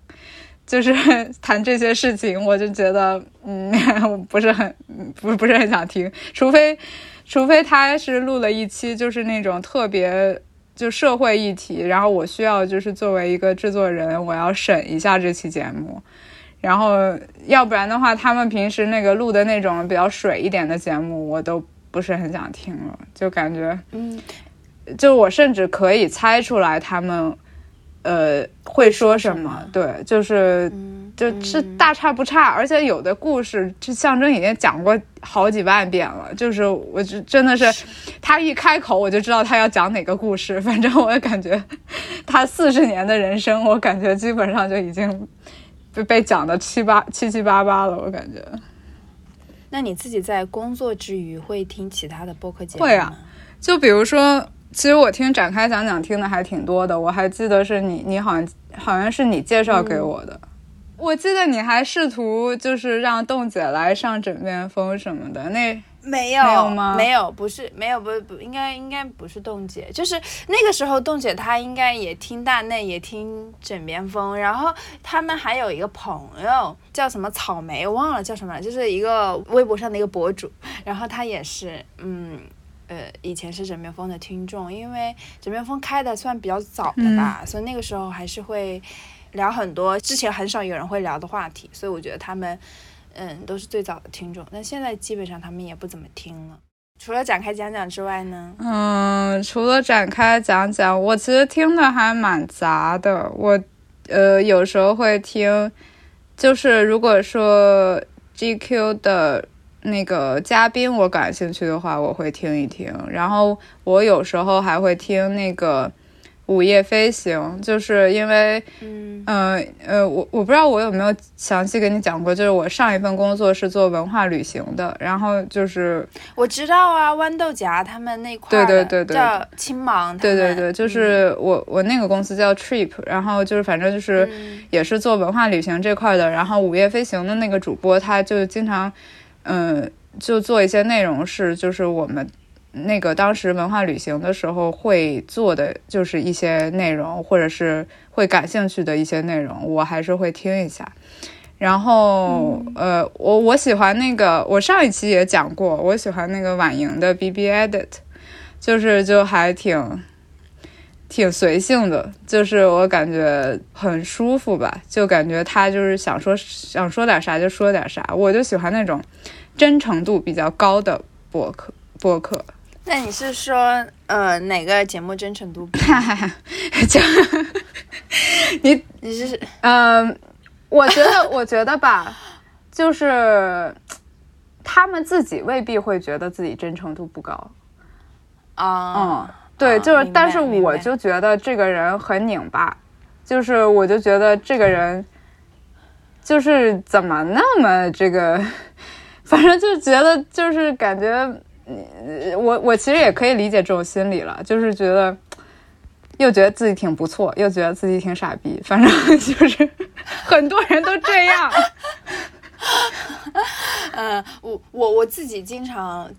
就是 谈这些事情，我就觉得，嗯，我不是很，不不是很想听，除非，除非他是录了一期，就是那种特别就社会议题，然后我需要就是作为一个制作人，我要审一下这期节目，然后要不然的话，他们平时那个录的那种比较水一点的节目，我都不是很想听了，就感觉，嗯，就我甚至可以猜出来他们，呃，会说什么，对，就是。嗯就是大差不差，而且有的故事，这象征已经讲过好几万遍了。就是我就真的是，他一开口我就知道他要讲哪个故事。反正我也感觉他四十年的人生，我感觉基本上就已经被被讲的七八七七八八了。我感觉那你自己在工作之余会听其他的播客节目？会啊就比如说，其实我听展开讲讲听的还挺多的。我还记得是你，你好像好像是你介绍给我的。我记得你还试图就是让栋姐来上枕边风什么的，那没有没有吗没有，不是没有，不不，应该应该不是冻姐，就是那个时候冻姐她应该也听大内，也听枕边风，然后他们还有一个朋友叫什么草莓，忘了叫什么了，就是一个微博上的一个博主，然后他也是嗯。呃，以前是枕边风的听众，因为枕边风开的算比较早的吧，所以那个时候还是会聊很多之前很少有人会聊的话题，所以我觉得他们嗯都是最早的听众。但现在基本上他们也不怎么听了。除了展开讲讲之外呢，嗯，除了展开讲讲，我其实听的还蛮杂的。我呃有时候会听，就是如果说 GQ 的那个嘉宾我感兴趣的话，我会听一听。然后我有时候还会听那个午夜飞行，就是因为嗯。呃呃，我我不知道我有没有详细跟你讲过，就是我上一份工作是做文化旅行的，然后就是我知道啊，豌豆荚他们那块儿对对对对叫青芒，对对对，就是我我那个公司叫 Trip，然后就是反正就是嗯。也是做文化旅行这块的，然后午夜飞行的那个主播他就经常，嗯，就做一些内容是就是我们那个当时文化旅行的时候会做的就是一些内容，或者是会感兴趣的一些内容，我还是会听一下。然后，呃，我我喜欢那个，我上一期也讲过，我喜欢那个婉莹的 B B Edit，就是就还挺挺随性的，就是我感觉很舒服吧，就感觉他就是想说想说点啥就说点啥，我就喜欢那种真诚度比较高的博客博客。那你是说呃哪个节目真诚度比？就你 你是嗯，我觉得，我觉得吧，就是他们自己未必会觉得自己真诚度不高。啊嗯，对，啊就是，但是我就觉得这个人很拧巴，就是我就觉得这个人就是怎么那么这个，反正就觉得就是感觉，呃我我其实也可以理解这种心理了，就是觉得。又觉得自己挺不错，又觉得自己挺傻逼，反正 就是很多人都这样。嗯，我我我自己经常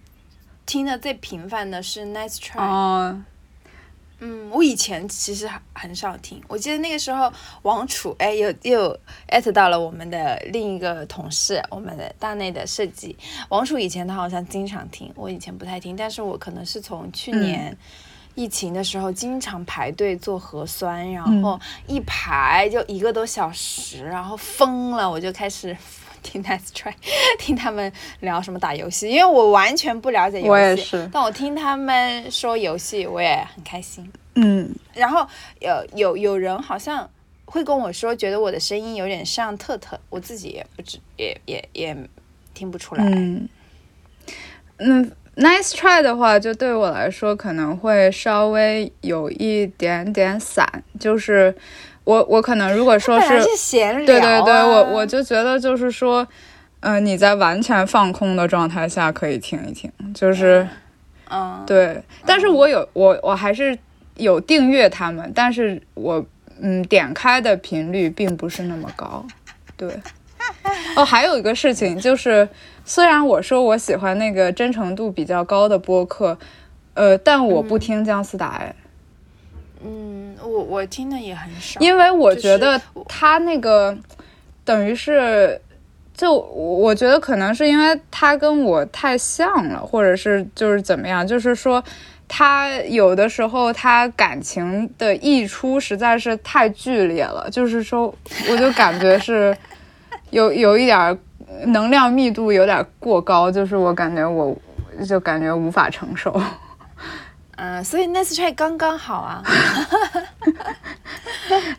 听的最频繁的是 Nice Try。哦，嗯，我以前其实很很少听，我记得那个时候王楚哎又又艾特到了我们的另一个同事，我们的大内的设计。王楚以前他好像经常听，我以前不太听，但是我可能是从去年。疫情的时候，经常排队做核酸，然后一排就一个多小时，然后疯了，我就开始听 Nice Try，听他们聊什么打游戏，因为我完全不了解游戏，我也是但我听他们说游戏，我也很开心。嗯，然后有有有人好像会跟我说，觉得我的声音有点像特特，我自己也不知也也也听不出来。嗯，嗯，Nice Try 的话，就对我来说可能会稍微有一点点散，就是我我可能如果说是是闲聊、啊，对对对，我我就觉得就是说，嗯、你在完全放空的状态下可以听一听，就是。嗯，对，但是我有我我还是有订阅他们，但是我嗯点开的频率并不是那么高。对，哦，还有一个事情就是，虽然我说我喜欢那个真诚度比较高的播客，呃，但我不听姜思达哎，嗯，我我听的也很少，因为我觉得他那个等于是。就我我觉得可能是因为他跟我太像了，或者是就是怎么样，就是说他有的时候他感情的溢出实在是太剧烈了，就是说我就感觉是有有一点能量密度有点过高，就是我感觉我就感觉无法承受。嗯，所以 Nice Try 刚刚好啊。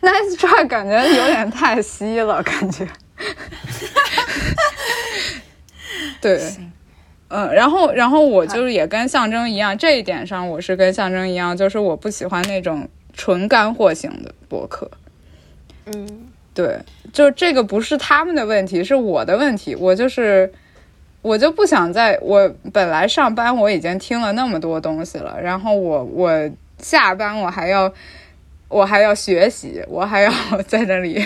Nice try 感觉有点太稀了，感觉。对，嗯，然后，然后我就是也跟象征一样，这一点上我是跟象征一样，就是我不喜欢那种纯干货型的博客。嗯，对，就这个不是他们的问题，是我的问题。我就是，我就不想在我本来上班我已经听了那么多东西了，然后我我下班我还要我还要学习，我还要 在这里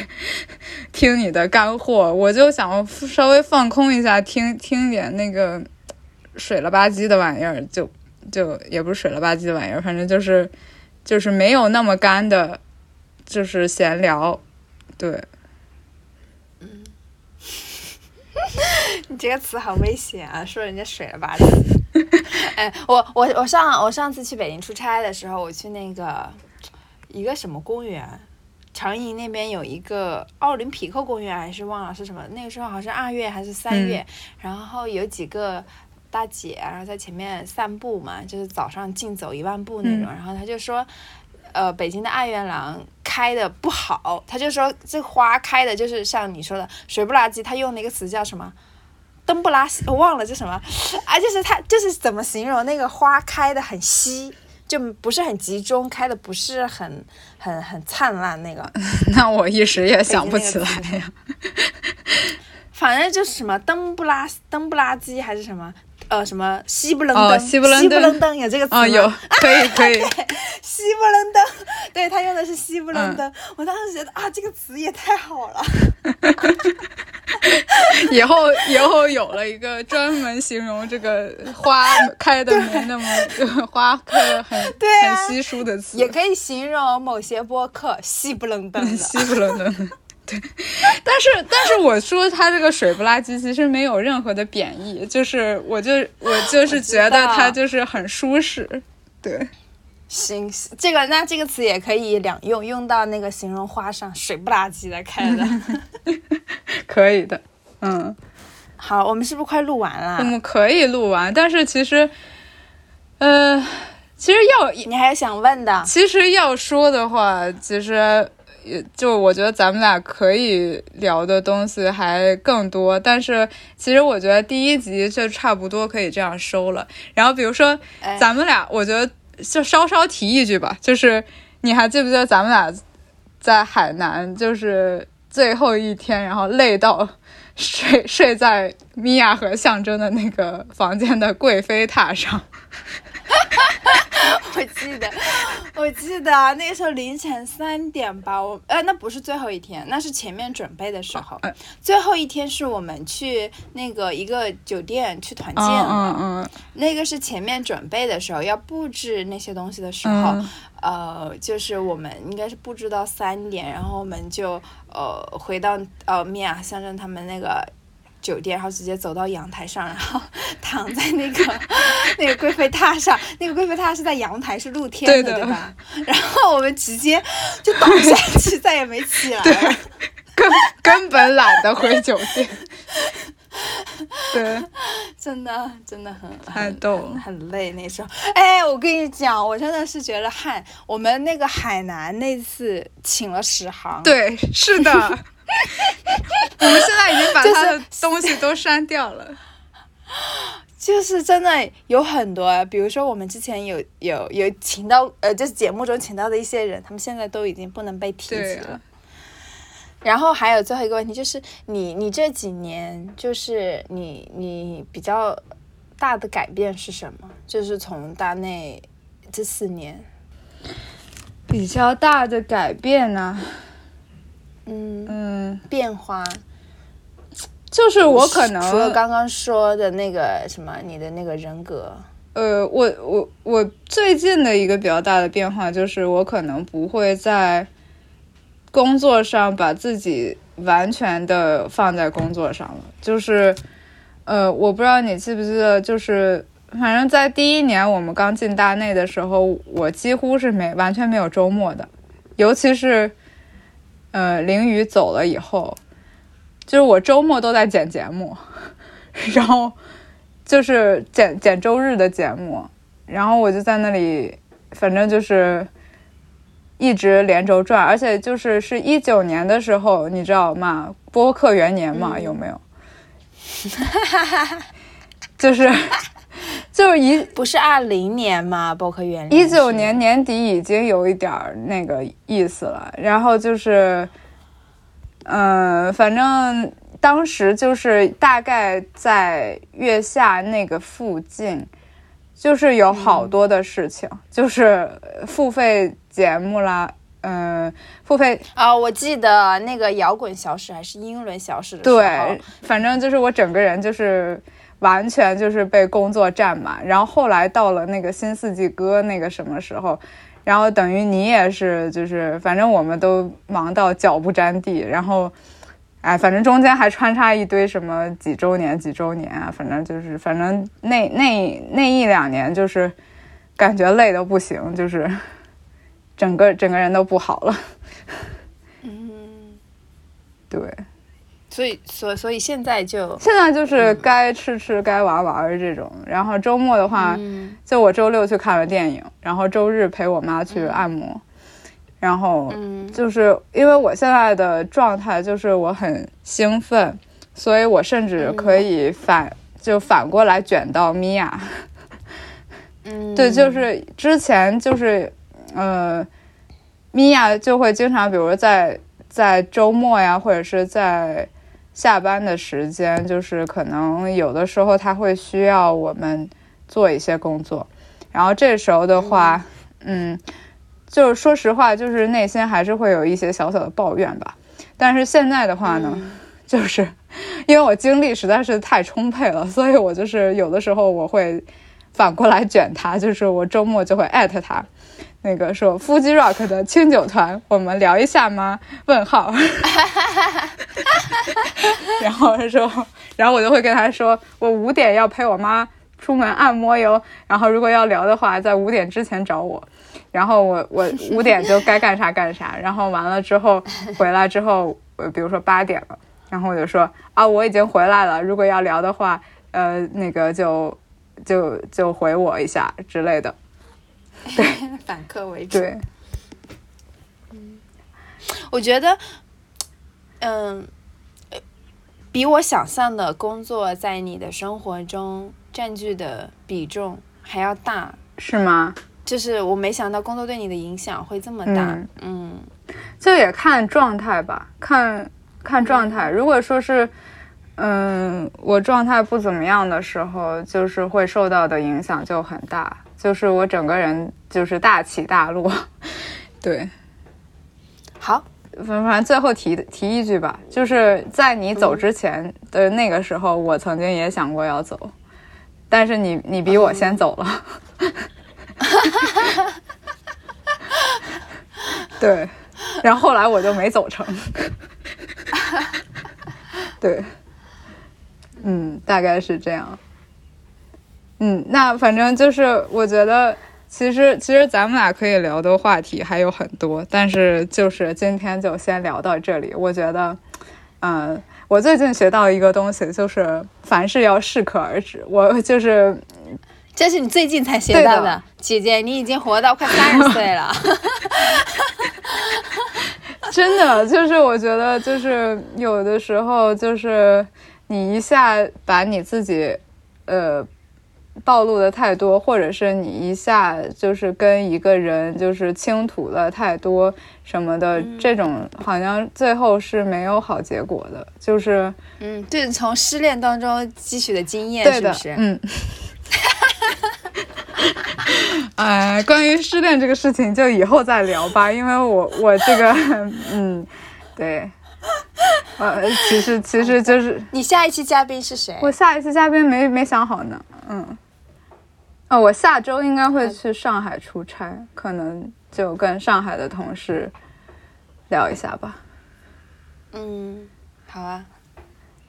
听你的干货，我就想稍微放空一下，听听点那个水了吧唧的玩意儿，就就也不是水了吧唧的玩意儿，反正就是就是没有那么干的，就是闲聊，对。你这个词好危险啊！说人家水了吧唧。哎，我我我上我上次去北京出差的时候，我去那个一个什么公园，长营那边有一个奥林匹克公园，还是忘了是什么。那个时候好像二月还是三月，然后有几个大姐，然后在前面散步嘛，就是早上竞走一万步那种。然后她就说，呃，北京的爱媛廊开的不好，她就说这花开的就是像你说的水不拉几，她用那个词叫什么？灯不拉稀，我忘了叫什么啊？就是它，就是怎么形容那个花开的很稀，就不是很集中，开的不是很很很灿烂那个。那我一时也想不起来呀。反正就是什么灯不拉灯不拉基还是什么。呃，什么西不楞哦，登？西不西楞登登有这个词吗？啊，有，可 以可以。西不楞登，对他用的是西不楞登。我当时觉得啊，这个词也太好了。以后以后有了一个专门形容这个花开的没那么花开的很很稀疏的词，也可以形容某些播客西不楞登的。西不楞登。对，但是但是我说它这个水不拉几，其实没有任何的贬义，就是我就我就是觉得它就是很舒适。对，行，这个那这个词也可以两用，用到那个形容花上，水不拉几的开的，可以的。嗯，好，我们是不是快录完了？我们可以录完，但是其实，呃，其实要你还有想问的，其实要说的话，其实。也就我觉得咱们俩可以聊的东西还更多，但是其实我觉得第一集就差不多可以这样收了。然后比如说咱们俩，我觉得就稍稍提一句吧，就是你还记不记得咱们俩在海南就是最后一天，然后累到 睡睡在米娅和象征的那个房间的贵妃榻上。我记得，我记得那个时候凌晨三点吧，我呃那不是最后一天，那是前面准备的时候。最后一天是我们去那个一个酒店去团建嗯嗯。那个是前面准备的时候，要布置那些东西的时候，呃，就是我们应该是布置到三点，然后我们就呃回到呃米娅象征他们那个。酒店，然后直接走到阳台上，然后 躺在那个 那个贵妃榻上。那个贵妃榻是在阳台，是露天的，对吧？然后我们直接就倒下去，再也没起来了。根根本懒得回酒店。对，真的真的很太逗了，很累那时候。哎，我跟你讲，我真的是觉得汗。我们那个海南那次请了史航。对，是的。我们现在已经把他的东西都删掉了，就是真的有很多，比如说我们之前有有有请到呃，就是节目中请到的一些人，他们现在都已经不能被提及了。然后还有最后一个问题，就是你你这几年，就是你你比较大的改变是什么？就是从大内这四年比较大的改变呢？嗯。嗯，变化。就是我可能除了刚刚说的那个什么，你的那个人格，呃，我我我最近的一个比较大的变化就是我可能不会在工作上把自己完全的放在工作上了，就是呃，我不知道你记不记得，就是反正在第一年我们刚进大内的时候，我几乎是没完全没有周末的，尤其是。呃，凌雨走了以后，就是我周末都在剪节目，然后就是剪剪周日的节目，然后我就在那里，反正就是一直连轴转，而且就是是一九年的时候，你知道吗？播客元年嘛，有没有？就是。就是一不是二零年吗？博客元一九年年底已经有一点那个意思了。然后就是，嗯，反正当时就是大概在月下那个附近，就是有好多的事情，就是付费节目啦，嗯，付费啊，我记得那个摇滚小史还是英伦小史的对，反正就是我整个人就是。完全就是被工作占满。然后后来到了那个新四季歌那个什么时候，然后等于你也是就是反正我们都忙到脚不沾地，然后。哎，反正中间还穿插一堆什么几周年、几周年啊，反正就是，反正那那那一两年就是感觉累的不行，就是整个整个人都不好了。嗯，对。所以，所所以现在就现在就是该吃吃，该玩玩这种。然后周末的话，就我周六去看了电影，然后周日陪我妈去按摩。然后，就是因为我现在的状态就是我很兴奋，所以我甚至可以反就反过来卷到米娅。嗯，对，就是之前就是，呃，米娅就会经常，比如在在周末呀，或者是在下班的时间，就是可能有的时候他会需要我们做一些工作，然后这时候的话，嗯。就是说实话，就是内心还是会有一些小小的抱怨吧。但是现在的话呢，就是因为我精力实在是太充沛了，所以我就是有的时候我会反过来卷他，就是我周末就会艾特他，那个说 Fuji Rock 的清酒团，我们聊一下吗？问号。然后他说，然后我就会跟他说，我五点要陪我妈出门按摩哟。然后如果要聊的话，在五点之前找我。然后我我 五点就该干啥干啥，然后完了之后回来之后，呃，比如说八点了，然后我就说啊，我已经回来了，如果要聊的话，呃，那个就就就回我一下之类的，对，反客为主。对，嗯，我觉得，嗯，比我想象的工作在你的生活中占据的比重还要大，是吗？就是我没想到工作对你的影响会这么大，嗯，就也看状态吧，看看状态。如果说是，嗯，我状态不怎么样的时候，就是会受到的影响就很大，就是我整个人就是大起大落。对，好，反反正最后提提一句吧，就是在你走之前的那个时候，我曾经也想过要走，但是你你比我先走了。哈哈哈！对，然后后来我就没走成。对，嗯，大概是这样。嗯，那反正就是，我觉得其实其实咱们俩可以聊的话题还有很多，但是就是今天就先聊到这里。我觉得，嗯，我最近学到一个东西，就是凡事要适可而止。我就是。这是你最近才学到的，姐姐，你已经活到快三十岁了。真的，就是我觉得，就是有的时候，就是你一下把你自己，呃，暴露的太多，或者是你一下就是跟一个人就是倾吐了太多什么的，这种好像最后是没有好结果的。就是，嗯，这是从失恋当中汲取的经验，是不是？嗯。哎，关于失恋这个事情，就以后再聊吧。因为我我这个，嗯，对，呃，其实其实就是你下一期嘉宾是谁？我下一期嘉宾没没想好呢。嗯，哦，我下周应该会去上海出差，可能就跟上海的同事聊一下吧。嗯，好啊。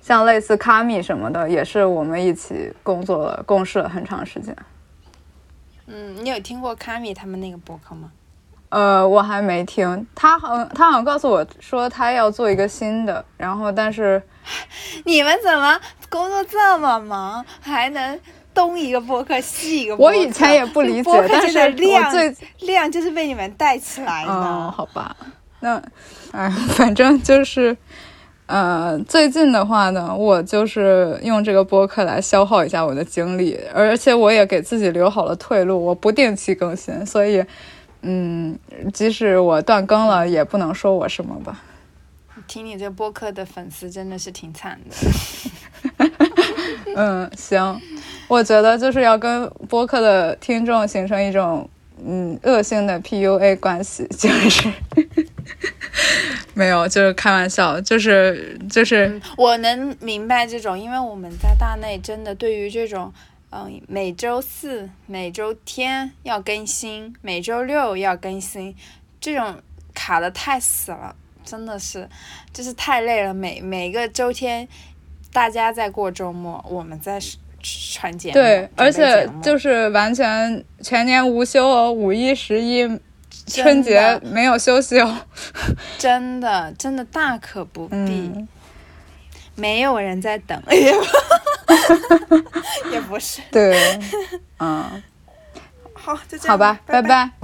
像类似卡米什么的，也是我们一起工作了、共事了很长时间。嗯，你有听过卡米他们那个博客吗？呃，我还没听。他好，他好像告诉我说他要做一个新的，然后但是 你们怎么工作这么忙，还能东一个播客西一个播客？我以前也不理解，但是量量就是被你们带起来的。嗯，好吧，那哎，反正就是。呃，最近的话呢，我就是用这个播客来消耗一下我的精力，而且我也给自己留好了退路，我不定期更新，所以，嗯，即使我断更了，也不能说我什么吧。听你这播客的粉丝真的是挺惨的。嗯，行，我觉得就是要跟播客的听众形成一种嗯恶性的 PUA 关系，就是。没有，就是开玩笑，就是就是我能明白这种，因为我们在大内真的对于这种，嗯，每周四、每周天要更新，每周六要更新，这种卡的太死了，真的是，就是太累了。每每个周天，大家在过周末，我们在传节目，对，而且就是完全全年无休哦，五一、十一、春节没有休息哦。真的真的大可不必，嗯，没有人在等，也 不也不是。对，嗯，好，就这样，好吧，拜。拜拜